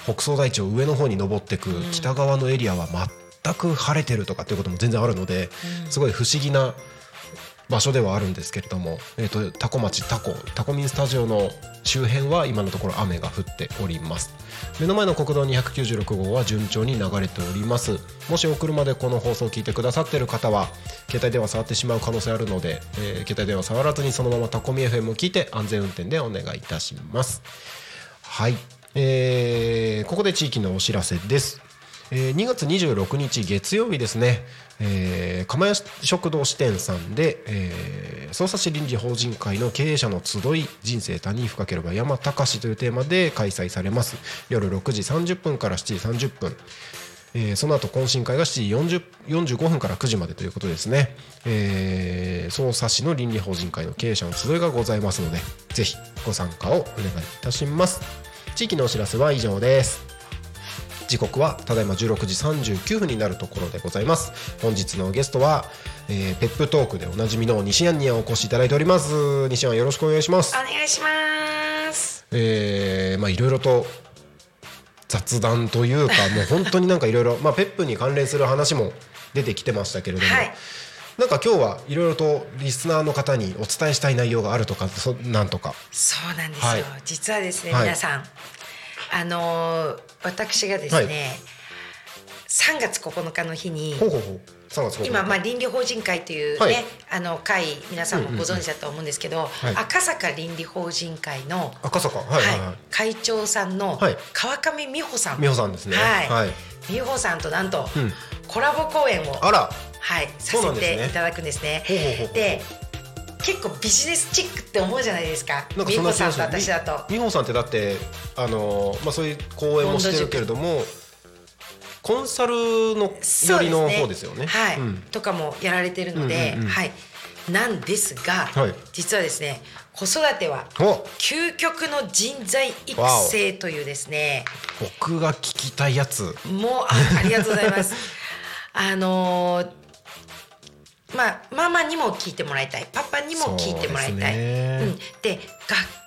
北総大地を上の方に登ってく北側のエリアは全く晴れてるとかっていうことも全然あるので、すごい不思議な場所ではあるんですけれども、えっとタコ町タコタコミンスタジオの周辺は今のところ雨が降っております。目の前の国道296号は順調に流れております。もしお車でこの放送を聞いてくださっている方は携帯電話触ってしまう可能性あるので、えー携帯電話触らずにそのままタコミ FM を聞いて安全運転でお願いいたします。はい、えーここで地域のお知らせです、えー2月26日月曜日ですね、えー釜屋食堂支店さんで、えー匝瑳市臨時法人会の経営者の集い人生他人深ければ山高しというテーマで開催されます。夜6時30分から7時30分。えーその後懇親会が7時40 45分から9時までということですね、えー、匝瑳市の倫理法人会の経営者の集いがございますのでぜひご参加をお願いいたします。地域のお知らせは以上です。時刻はただいま16時39分になるところでございます。本日のゲストは、えーペップトークでおなじみの西安にお越しいただいております。西安よろしくお願いします。お願いします。えーまあいろいろと雑談というかもう本当になんかいろいろまあペップに関連する話も出てきてましたけれども、はいなんか今日はいろいろとリスナーの方にお伝えしたい内容があるとかそなんとか。そうなんですよ。はい。実はですね、はい。皆さん、あのー私がですね、はい。3月9日の日にほうほうほう。3月9日。今まあ倫理法人会というね、はい。あの会皆さんもご存知だと思うんですけど、はい。赤坂倫理法人会の、赤坂。はいはい。はい、会長さんのはい。川上美穂さん、美穂さんですね。はい。はい。美穂さんとなんと、うん。コラボ公演をあらはいさせていただくんですね。で結構ビジネスチックって思うじゃないですか。美穂さんと私だと。み美穂さんってだってあのまあそういう講演もしてるけれどもコンサルのよりの方ですよね。はい、うん。とかもやられてるので、はい。なんですが、はい。実はですね子育てはお。究極の人材育成というですね僕が聞きたいやつ。もうあありがとうございます。あのーまあママにも聞いてもらいたい。パパにも聞いてもらいたい。そうね。うん、で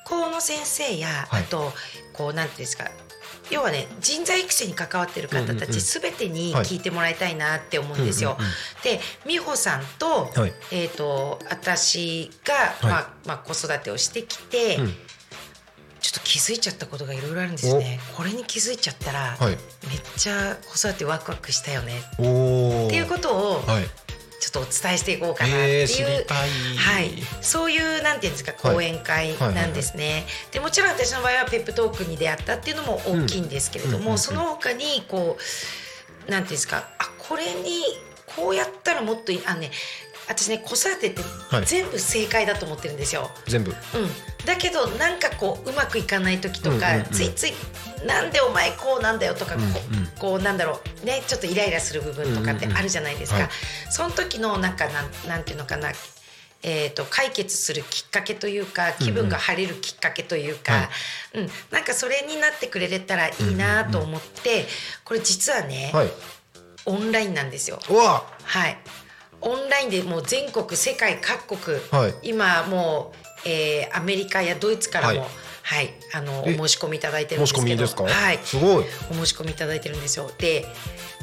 学校の先生や、はい。あとこうなんていうんですか。要はね人材育成に関わってる方たちすべてにはい。聞いてもらいたいなって思うんですよ。で美穂さんと,、はい。えー、と私が、はい。まあまあ、子育てをしてきて、うん。ちょっと気づいちゃったことがいろいろあるんですね。これに気づいちゃったら、はい。めっちゃ子育てワクワクしたよね。っていうことをはいちょっとお伝えしていこうかなっていう、はい、そういうなんていうんですかはい講演会なんですね。でもちろん私の場合はペップトークに出会ったっていうのも大きいんですけれども、その他にこうなんていうんですかあこれにこうやったらもっといいあのね私ね子育てってはい。全部正解だと思ってるんですよ。全部。うん、だけどなんかこううまくいかない時とか、うんうんうん。ついつい「なんでお前こうなんだよ」とかこう,、うんうん。こうなんだろう。ねちょっとイライラする部分とかってあるじゃないですか。うんうんその時のなんかなんなんていうのかな。えー、と解決するきっかけというか気分が晴れるきっかけというか、うんなんかそれになってくれたらいいなと思って、これ実はね、はい。オンラインなんですよ。はい。オンラインでもう全国世界各国、はい。今もう、えーアメリカやドイツからも、ははいい、あのおえ申し込みいただいてるん申ですけど、し込みですか？はい、すごい。お申し込みいただいてるんですよ。で、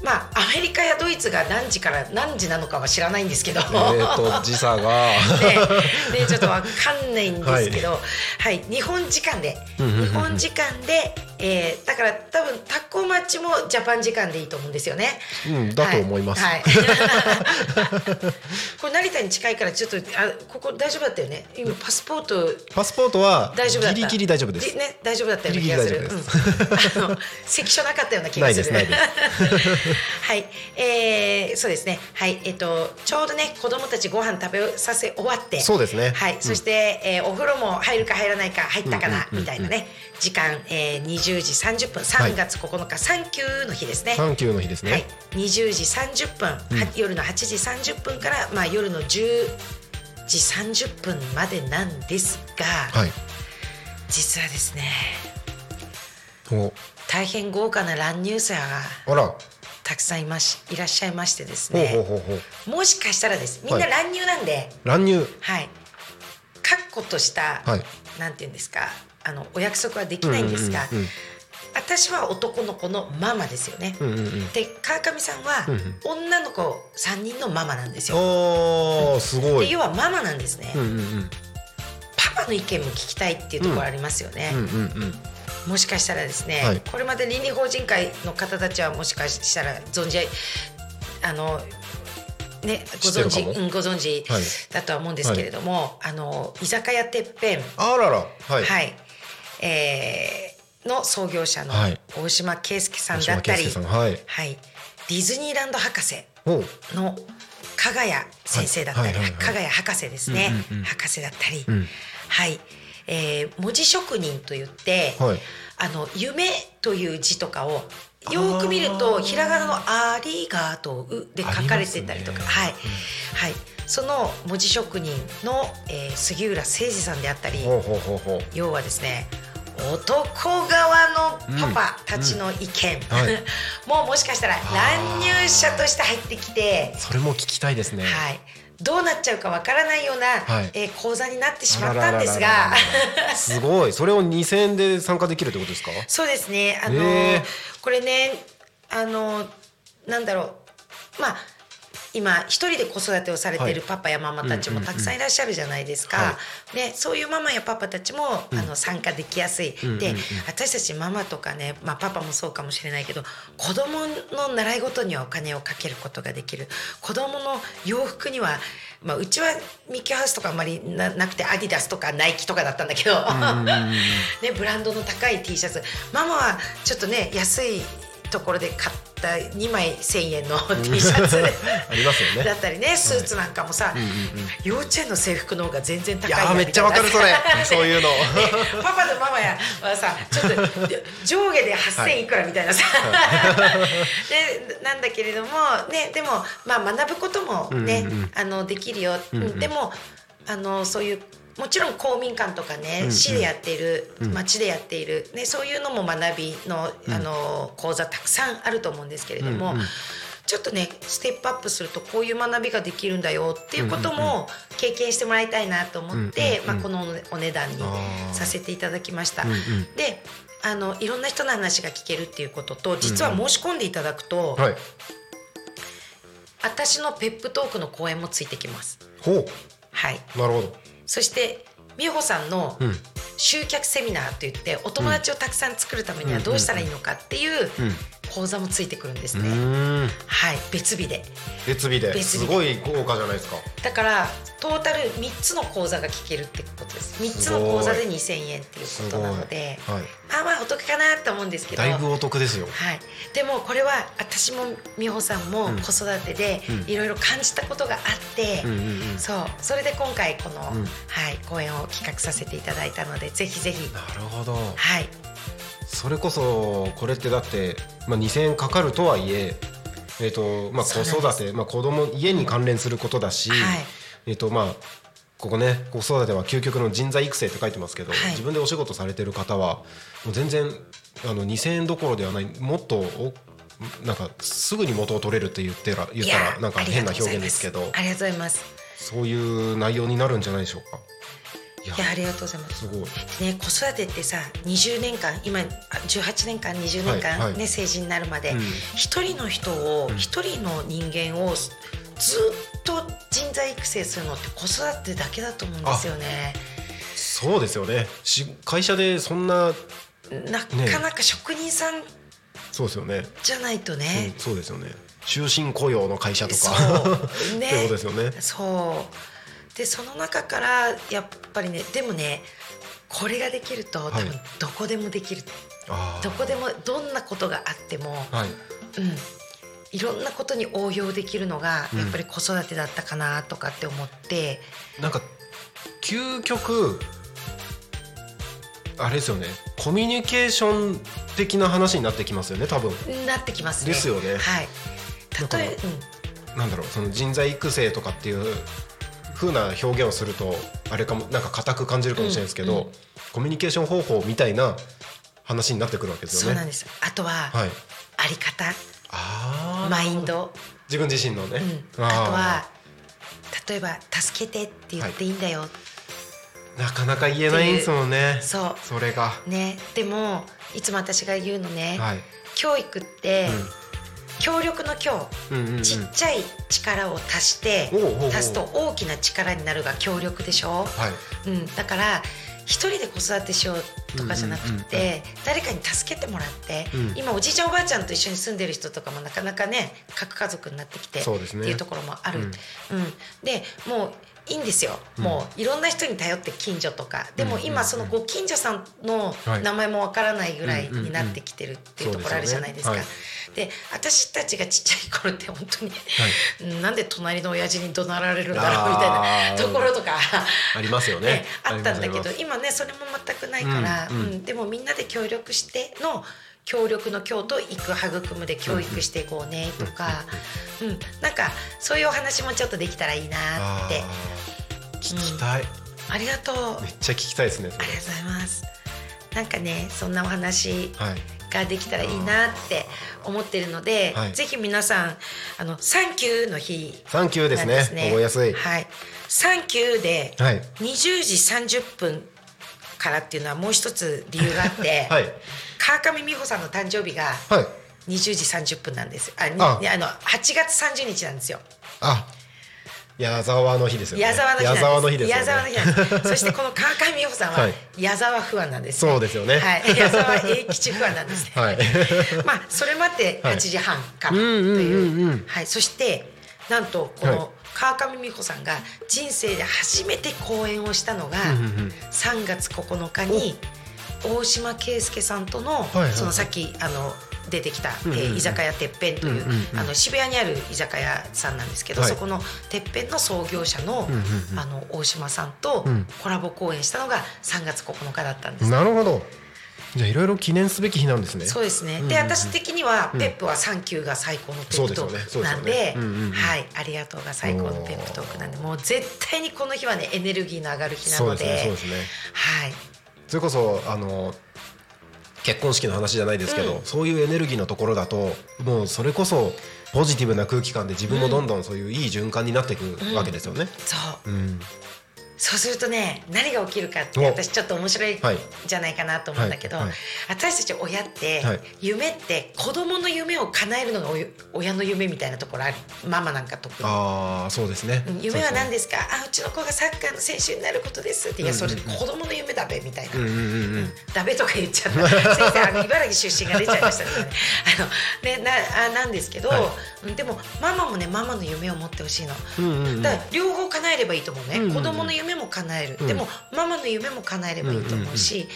まあアメリカやドイツが何時から何時なのかは知らないんですけど、えーと時差が。ね。ねちょっとわかんないんですけど、はい、日本時間で、日本時間で、えーだから多分タコ町もジャパン時間でいいと思うんですよね。うんだと思いますはい。はい これ成田に近いからちょっとあここ大丈夫だったよね？今パスポートパスポートは大丈夫。ギリギリ大丈夫ですね大丈夫だったような気がする。ギリうんあの関所なかったような気がする。ないです はい、えー、そうですね。はい、えっ、とちょうどね子供たちご飯食べさせ終わって、そうですねはい、そして、えーお風呂も入るか入らないか入ったかな、うんうんうんうんみたいなね時間、えー、20時30分。3月9日、サンキューの日ですね。サンキューの日ですね、はい、20時30分、は夜の8時30分から、まあ、夜の10時30分までなんですが、はい。実はですねお。大変豪華な乱入者があら。たくさんいましいらっしゃいましてですねほうほうほうもしかしたらですみんなはい乱入なんで、乱入。はい。確固とした、はい。なんていうんですかあのお約束はできないんですが、うんうんうん私は男の子のママですよね。うんうんうん。で川上さんはうんうん。女の子3人のママなんですよ。おーすごい。で要はママなんですね、うんうんうん。パパの意見も聞きたいっていうところありますよね、うんうんうんもしかしたらですね、はい。これまで倫理法人会の方たちはもしかしたら存じあのねご存知うんご存知はい。だとは思うんですけれども、あの居酒屋てっぺん。あらら。はい、はい、えーの創業者のはい。大島圭介さんだったり、はい。はい、ディズニーランド博士の加賀谷先生だったり、はいはいはい。はい加賀谷博士ですね、うんうんうん。博士だったり、ん。はい、えー文字職人といって、はい。あの夢という字とかをよーく見るとひらがなの「ありがとう」で書かれてたりとか、ね。はい、はい、その文字職人の、えー杉浦誠二さんであったり、要はですね男側のパパたちの意見、うん。はい。もうもしかしたら乱入者として入ってきて、それも聞きたいですね。はい、どうなっちゃうかわからないような、はい。えー講座になってしまあったんですが。ら すごい。それを2000円で参加できるってことですか？そうですね。あの、これね、あの、なんだろう。まあ。今一人で子育てをされているはいパパやママたちもたくさんいらっしゃるじゃないですか。はね、そういうママやパパたちも、あの参加できやすい。で私たちママとかね、まあパパもそうかもしれないけど、子供の習い事にはお金をかけることができる。子供の洋服には、まあうちはミッキーハウスとかあんまりななくてアディダスとかナイキとかだったんだけど、ねブランドの高い T シャツ。ママはちょっとね安いところで買った2枚1,000円の T シャツ。ありますよね。だったりねスーツなんかもさ、幼稚園の制服の方が全然高いいやーめっちゃわかるそれ。そういうの。パパとママやはさちょっと上下で8,000いくらみたいなさ、でなんだけれどもねでもまあ学ぶこともね、あのできるよ、でもあのそういうもちろん公民館とかね、市でやっている、町でやっている、ね、そういうのも学びの,、あの講座たくさんあると思うんですけれども、ちょっとねステップアップするとこういう学びができるんだよっていうことも経験してもらいたいなと思って、まあ、このお値段にさせていただきました。であのいろんな人の話が聞けるっていうことと実は申し込んでいただくと、はい。私のペップトークの講演もついてきます。ほはい、うなるほどそして美穂さんのん。集客セミナーといってお友達をたくさん作るためにはどうしたらいいのかっていう講座もついてくるんですね。うん。はい、別日で。別日で。すごい豪華じゃないですか。だからトータル3つの講座が聞けるってことです。3つの講座で2000円っていうことなので、はい。まあまあお得かなと思うんですけど。だいぶお得ですよ。はい、でもこれは私も美穂さんも子育てでいろいろ感じたことがあって、そう。それで今回この、はい、講演を企画させていただいたのでぜひぜひ。なるほど。はいそれこそこれってだって、まあ、2000円かかるとはいええーとまあ、子育て、まあ、子供家に関連することだし、はい。えーとまあ、ここね子育ては究極の人材育成って書いてますけど、はい。自分でお仕事されてる方はもう全然あの2000円どころではないもっとおなんかすぐに元を取れるって言ってら言ったらなんか変な表現ですけど。ありがとうございます。そういう内容になるんじゃないでしょうか。いやありがとうございます。すごい。ね、子育てってさ20年間今あ18年間20年間、はいはい。ね、成人になるまでうん。一、人の人を一、人の人間をずっと人材育成するのって子育てだけだと思うんですよね。そうですよね。し会社でそんななかなか職人さんそうですよね。じゃないとうんね、そうですよね。終身雇用の会社とか。そう。ね。ってことですよね。そうでその中からやっぱりねでもねこれができると多分はいどこでもできる、あー。どこでもどんなことがあっても、はい。うん、いろんなことに応用できるのがやっぱり子育てだったかなとかって思って、なんか究極あれですよね。コミュニケーション的な話になってきますよね多分。なってきますね。ですよね。はい。例え、うん、なんだろうその人材育成とかっていう風な表現をするとあれかもなんか硬く感じるかもしれないですけど、うんうんコミュニケーション方法みたいな話になってくるわけですよね。そうなんです。あとは、はい、あり方、あー。マインド、自分自身のね、うん、あとは例えば助けてって言っていいんだよ。なかなか言えないんですもんね。そう。それが。ね、でもいつも私が言うのね、はい。教育って、協力の協、うんうんうん。ちっちゃい力を足して足すと大きな力になるが協力でしょ？はい。うん、だから一人で子育てしようとかじゃなくて、誰かに助けてもらって、うん。今おじいちゃんおばあちゃんと一緒に住んでる人とかもなかなかね核家族になってきてそうですねっていうところもある、ううんん。でもういいんですよ、もういろんな人に頼って近所とか。でも今そのご近所さんのはい。名前もわからないぐらいになってきてるっていうところあるじゃないですか。でで私たちがちっちゃい頃って本当に、うんなんで隣の親父に怒鳴られるんだろうみたいなところとか。ありますよね。ね、あったんだけど今ねそれも全くないから、うんうん。うん。でもみんなで協力しての協力の協と育育むで教育していこうねとか、うん、なんかそういうお話もちょっとできたらいいなって。聞きたい、ありがとう。あめっちゃ聞きたいですねそれ。りがとうございます。なんかねそんなお話はい。ができたらいいなって思ってるので、はい。ぜひ皆さんあのサンキューの日サンキューですね。覚えやすい。はい、サンキューではい。20時30分からっていうのはもう一つ理由があって、はい川上美穂さんの誕生日がはい。20時30分なんです。あにあ。あの8月30日なんですよ。あ。矢沢の日ですよね。矢沢の日矢沢の日ですよね。矢沢の日そして この川上美穂さんははい。矢沢不安なんです、ね、そうですよね。はい、矢沢永吉不安なんですね。はい。まあそれもあってはい。8時半か。らといううん。はい。そしてなんとこはい。の川上美穂さんが人生で初めて講演をしたのがうんうん3月9日に大島圭介さんとのそのさっきあの出てきた、うえー居酒屋てっぺんという,、あの渋谷にある居酒屋さんなんですけど、はい。そこのてっぺんの創業者の,、あの大島さんとうん。コラボ公演したのが3月9日だったんです。なるほど。じゃあいろいろ記念すべき日なんですね。そうですね。で、私的には、うん。ペップはサンキューが最高のペップトーク。なんで、はい、ありがとうが最高のペップトークなんで、もう絶対にこの日はね、エネルギーの上がる日なので、ね。そうですね。はい。それこそあの結婚式の話じゃないですけど、うんそういうエネルギーのところだともうそれこそポジティブな空気感で自分もどんどんそういういい循環になっていくわけですよね。そう。うんそうするとね何が起きるかってお。私ちょっと面白いはい。じゃないかなと思うんだけど、はい。はい。私たち親って、はい。夢って子供の夢を叶えるのが親の夢みたいなところある。ママなんか特に。ああそうですね。うん夢は何でですかあうちの子がサッカーの選手になることですって。いやそれ子供の夢だべみたいな、うんうんうんうん。ダメとか言っちゃった。先生あの茨城出身が出ちゃいましたね。あのねなあなんですけど、でもママもねママの夢を持ってほしいの、うんうんうん。だから両方叶えればいいと思うね、うんうんうん。子供の夢も叶える、うん。でもママの夢も叶えればいいと思うし、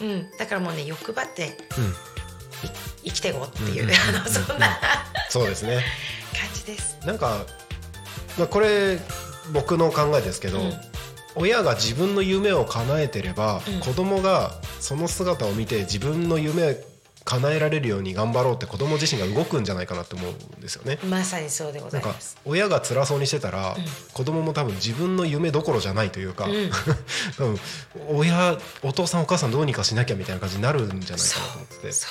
うんだからもうね欲張って生きていこうっていう、うんうんあのそんなそうですね。感じです。なんか、まあ、これ僕の考えですけど、うん。親が自分の夢を叶えてれば、うん。子供がその姿を見て自分の夢叶えられるように頑張ろうって子供自身が動くんじゃないかなって思うんですよね。まさにそうでござないます。親が辛そうにしてたら、ん。子供も多分自分の夢どころじゃないというか、うん。多分親お父さんお母さんどうにかしなきゃみたいな感じになるんじゃないそかなと思って。てうそ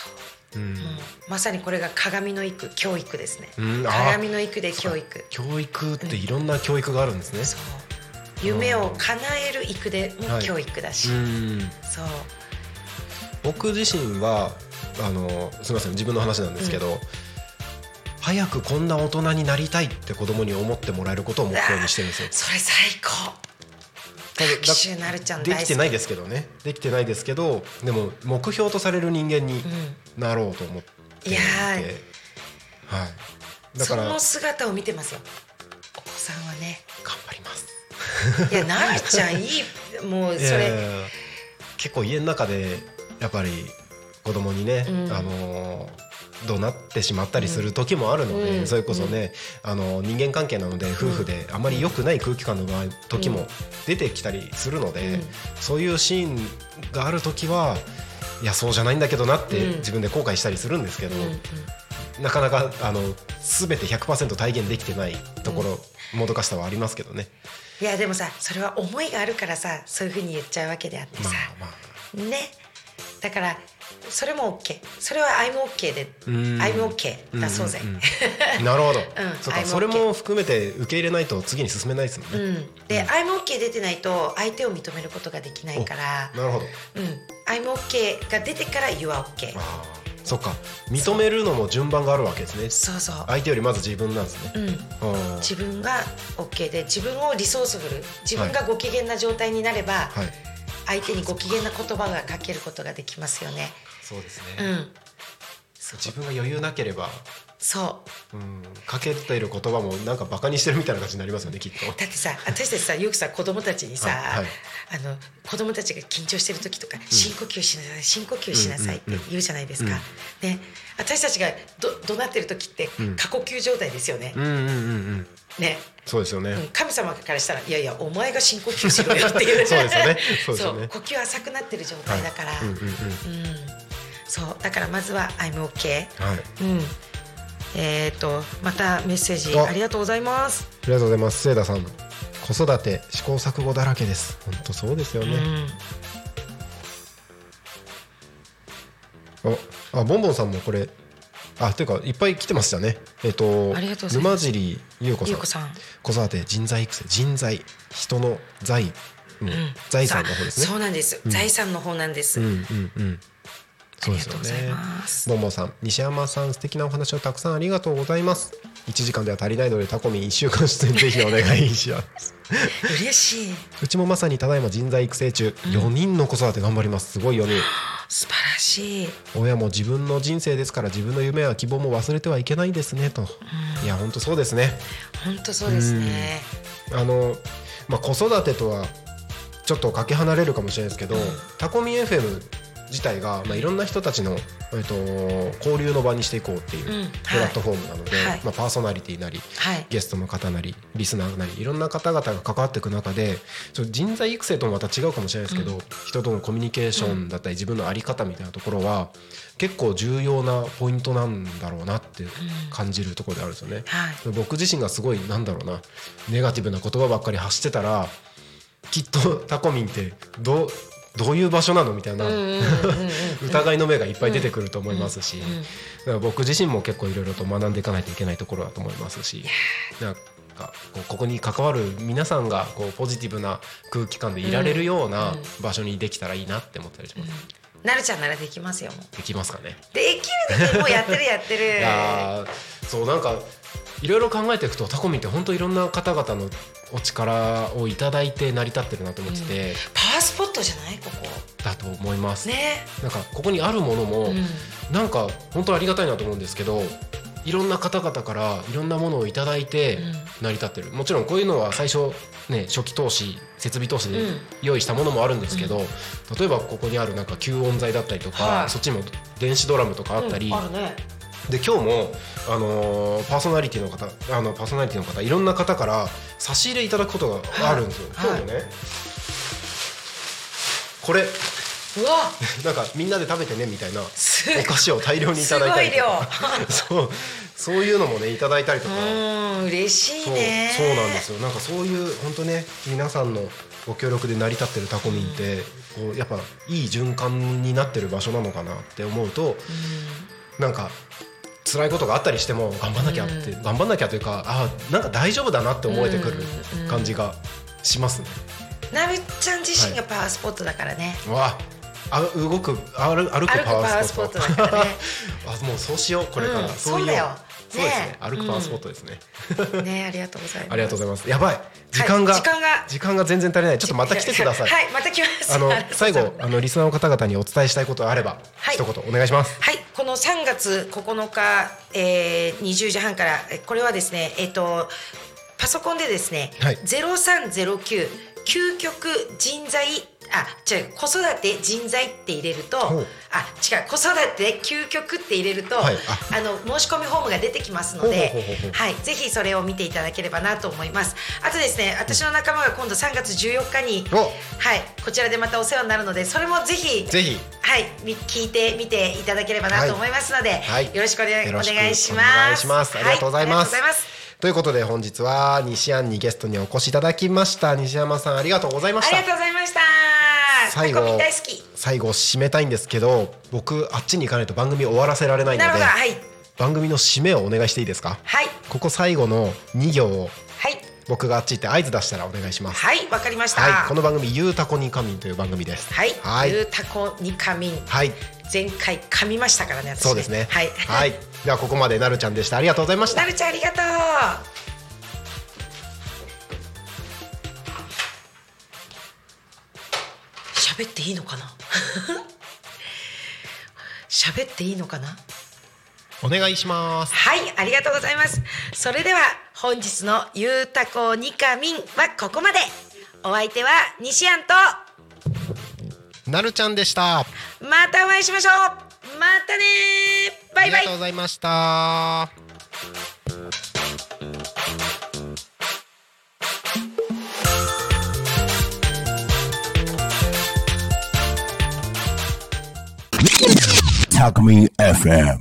う、うん。うんまさにこれが鏡の育教育ですね、鏡の育で教育。教育っていろんな教育があるんですね。そう。夢を叶える育でも教育だし、うん。そう。僕自身はあのすみません自分の話なんですけど、早くこんな大人になりたいって子供に思ってもらえることを目標にしてるんですよ。それ最高。できてないですけどね。できてないですけどでも目標とされる人間になろうと思っていて、いやー。はい、だからその姿を見てますよ。お子さんはね。頑張ります。いやなるちゃんいい。もうそれ。や。結構家の中でやっぱり子供にね、うん。あの怒鳴ってしまったりする時もあるので、うん。それこそね、あの人間関係なので夫婦であまり良くない空気感の場合時も出てきたりするので、うん。そういうシーンがある時はいやそうじゃないんだけどなってうん。自分で後悔したりするんですけど、うん。うんなかなかあの全て100%体現できてないところ、もどかしさはありますけどね。いやでもさそれは思いがあるからさそういうふうに言っちゃうわけであってまさあ、まあ。ね。だからそれも OK それは I'm OK でうん。I'm OK だそうぜ、なるほど、そうか I'm それも含めて受け入れないと次に進めないですもんね、うん、で、I'm OK 出てないと相手を認めることができないからなるほど。うん、I'm OK が出てから You are OK そっか。認めるのも順番があるわけですね。そうそう、相手よりまず自分なんですね、うん、自分が OK で自分をリソースフル。自分がご機嫌な状態になれば、はい相手にご機嫌な言葉がかけることができますよね。そうですね、うん。自分が余裕なければ、そう。うん、かけている言葉もなんかバカにしてるみたいな感じになりますよねきっと。だってさ私たちさよくさ子供たちにさ、はい。はいあの子供たちが緊張してる時とか、深呼吸しなさい深呼吸しなさいって言うじゃないですか、ね。私たちがど怒鳴ってる時ってん。過呼吸状態ですよね、うんうんうんうん。ね。そうですよね、うん。神様からしたらいやいやお前が深呼吸しろよっていう。そうですよね。そうですよね。呼吸浅くなってる状態だから、うんうんうん。うん。そう。だからまずは「I'm OK はい」うんえっ、とまたメッセージあ。ありがとうございます、ありがとうございます。聖田さん子育て試行錯誤だらけです。本当そうですよね、うん。ああボンボンさんもこれあというかいっぱい来てましたね。えっ、とありがと沼尻優子さん。子育て人材育成人材人の財、うん財産の方ですね。そうなんです、財産の方なんです、うんうんうんそうですよねます。ボンボンさん西山さん素敵なお話をたくさんありがとうございます。1時間では足りないのでタコミン1週間出演ぜひお願いします。嬉しい。うちもまさにただいま人材育成中、4人の子育て頑張ります。すごい4人素晴らしい。親も自分の人生ですから自分の夢や希望も忘れてはいけないですねと、いや本当そうですね。本当そうですね、あの、まあ、子育てとはちょっとかけ離れるかもしれないですけど、タコミ FM 自体が、まあ、いろんな人たちの、えっと交流の場にしていこうっていううんプラットフォームなので、はい。まあ、パーソナリティなりはい。ゲストの方なりリスナーなりいろんな方々が関わっていく中でちょ人材育成ともまた違うかもしれないですけど、人とのコミュニケーションだったり自分の在り方みたいなところは結構重要なポイントなんだろうなって感じるところであるんですよね。はい。僕自身がすごいなんだろうなネガティブな言葉ばっかり発してたらきっとタコミンってどうどういう場所なのみたいな疑いの目がいっぱい出てくると思いますし。僕自身も結構いろいろと学んでいかないといけないところだと思いますし。なんかこうここに関わる皆さんがこうポジティブな空気感でいられるような場所にできたらいいなって思ったりします。なるちゃんならできますよできますかね。できるもうやってるやってる。そうなんかいろいろ考えていくとタコミンって本当いろんな方々のお力をいただいて成り立ってるなと思ってて、パワースポットじゃないここ。だと思います、ね。なんかここにあるものも、うん。なんか本当ありがたいなと思うんですけどいろんな方々からいろんなものをいただいて成り立ってる、もちろんこういうのは最初ね初期投資設備投資でうん。用意したものもあるんですけど、例えばここにあるなんか吸音材だったりとか、はい。そっちにも電子ドラムとかあったり、うんあるねで今日も、あのーパーソナリティの方あのパーソナリティの方いろんな方から差し入れいただくことがあるんですよ、はい。今日もね、これ。うわ。なんかみんなで食べてねみたいなすお菓子を大量にいただいたりとか。そう。そういうのもねいただいたりとか、うん嬉しいそうねそうなんですよ。なんかそういう本当ね皆さんのご協力で成り立ってるタコミンって、こうやっぱいい循環になってる場所なのかなって思うと、なんか辛いことがあったりしても頑張んなきゃって、頑張んなきゃというかあなんか大丈夫だなって思えてくる感じがしますね。なるちゃん自身がパワースポットだからね、わあ動く歩歩くパワースポット。あもうそうしようこれから、うんそうだよ。そうですね。ね歩くパワースポットですね、ねありがとうございます。ありがとうございます。やばい。時間が、時間が。時間が全然足りない。ちょっとまた来てください。はいまた来ます。あの 最後あのリスナーの方々にお伝えしたいことがあれば、はい。一言お願いします。はい、この3月9日、えー、20時半からえこれはですね、えっ、とパソコンでですね、はい。0309究極人材あ違う子育て人材って入れるとあ違う子育て究極って入れると、はいあ。の申し込みフォームが出てきますのではいぜひそれを見ていただければなと思います。あとですね私の仲間が今度3月14日にお。はいこちらでまたお世話になるのでそれもぜひぜひ。はい、み聞いてみていただければなと思いますので、はい。よろしくお,、願いします。お願いします。ありがとうございます,、はありがとうございます。ということで本日は西安にゲストにお越しいただきました。西山さんありがとうございました。ありがとうございました。最後。最後締めたいんですけど僕あっちに行かないと番組終わらせられないのではい、番組の締めをお願いしていいですか？はい、ここ最後の2行僕があっち行って合図出したらお願いします。はい、わかりました。はい、この番組「ゆうたこにかみん」という番組です。はい、はい。ゆうたこにかみん、はい。前回噛みましたからね、私ね。そうですね。はい、はい、ではここまでなるちゃんでした。ありがとうございました。なるちゃんありがとう。喋っていいのかな？喋っていいのかな？お願いします。はい、ありがとうございます。それでは本日のゆうたこにかみんはここまで。お相手は西安となるちゃんでしたまたお会いしましょう。またねバイバイありがとう。ございました。Talk Me FM.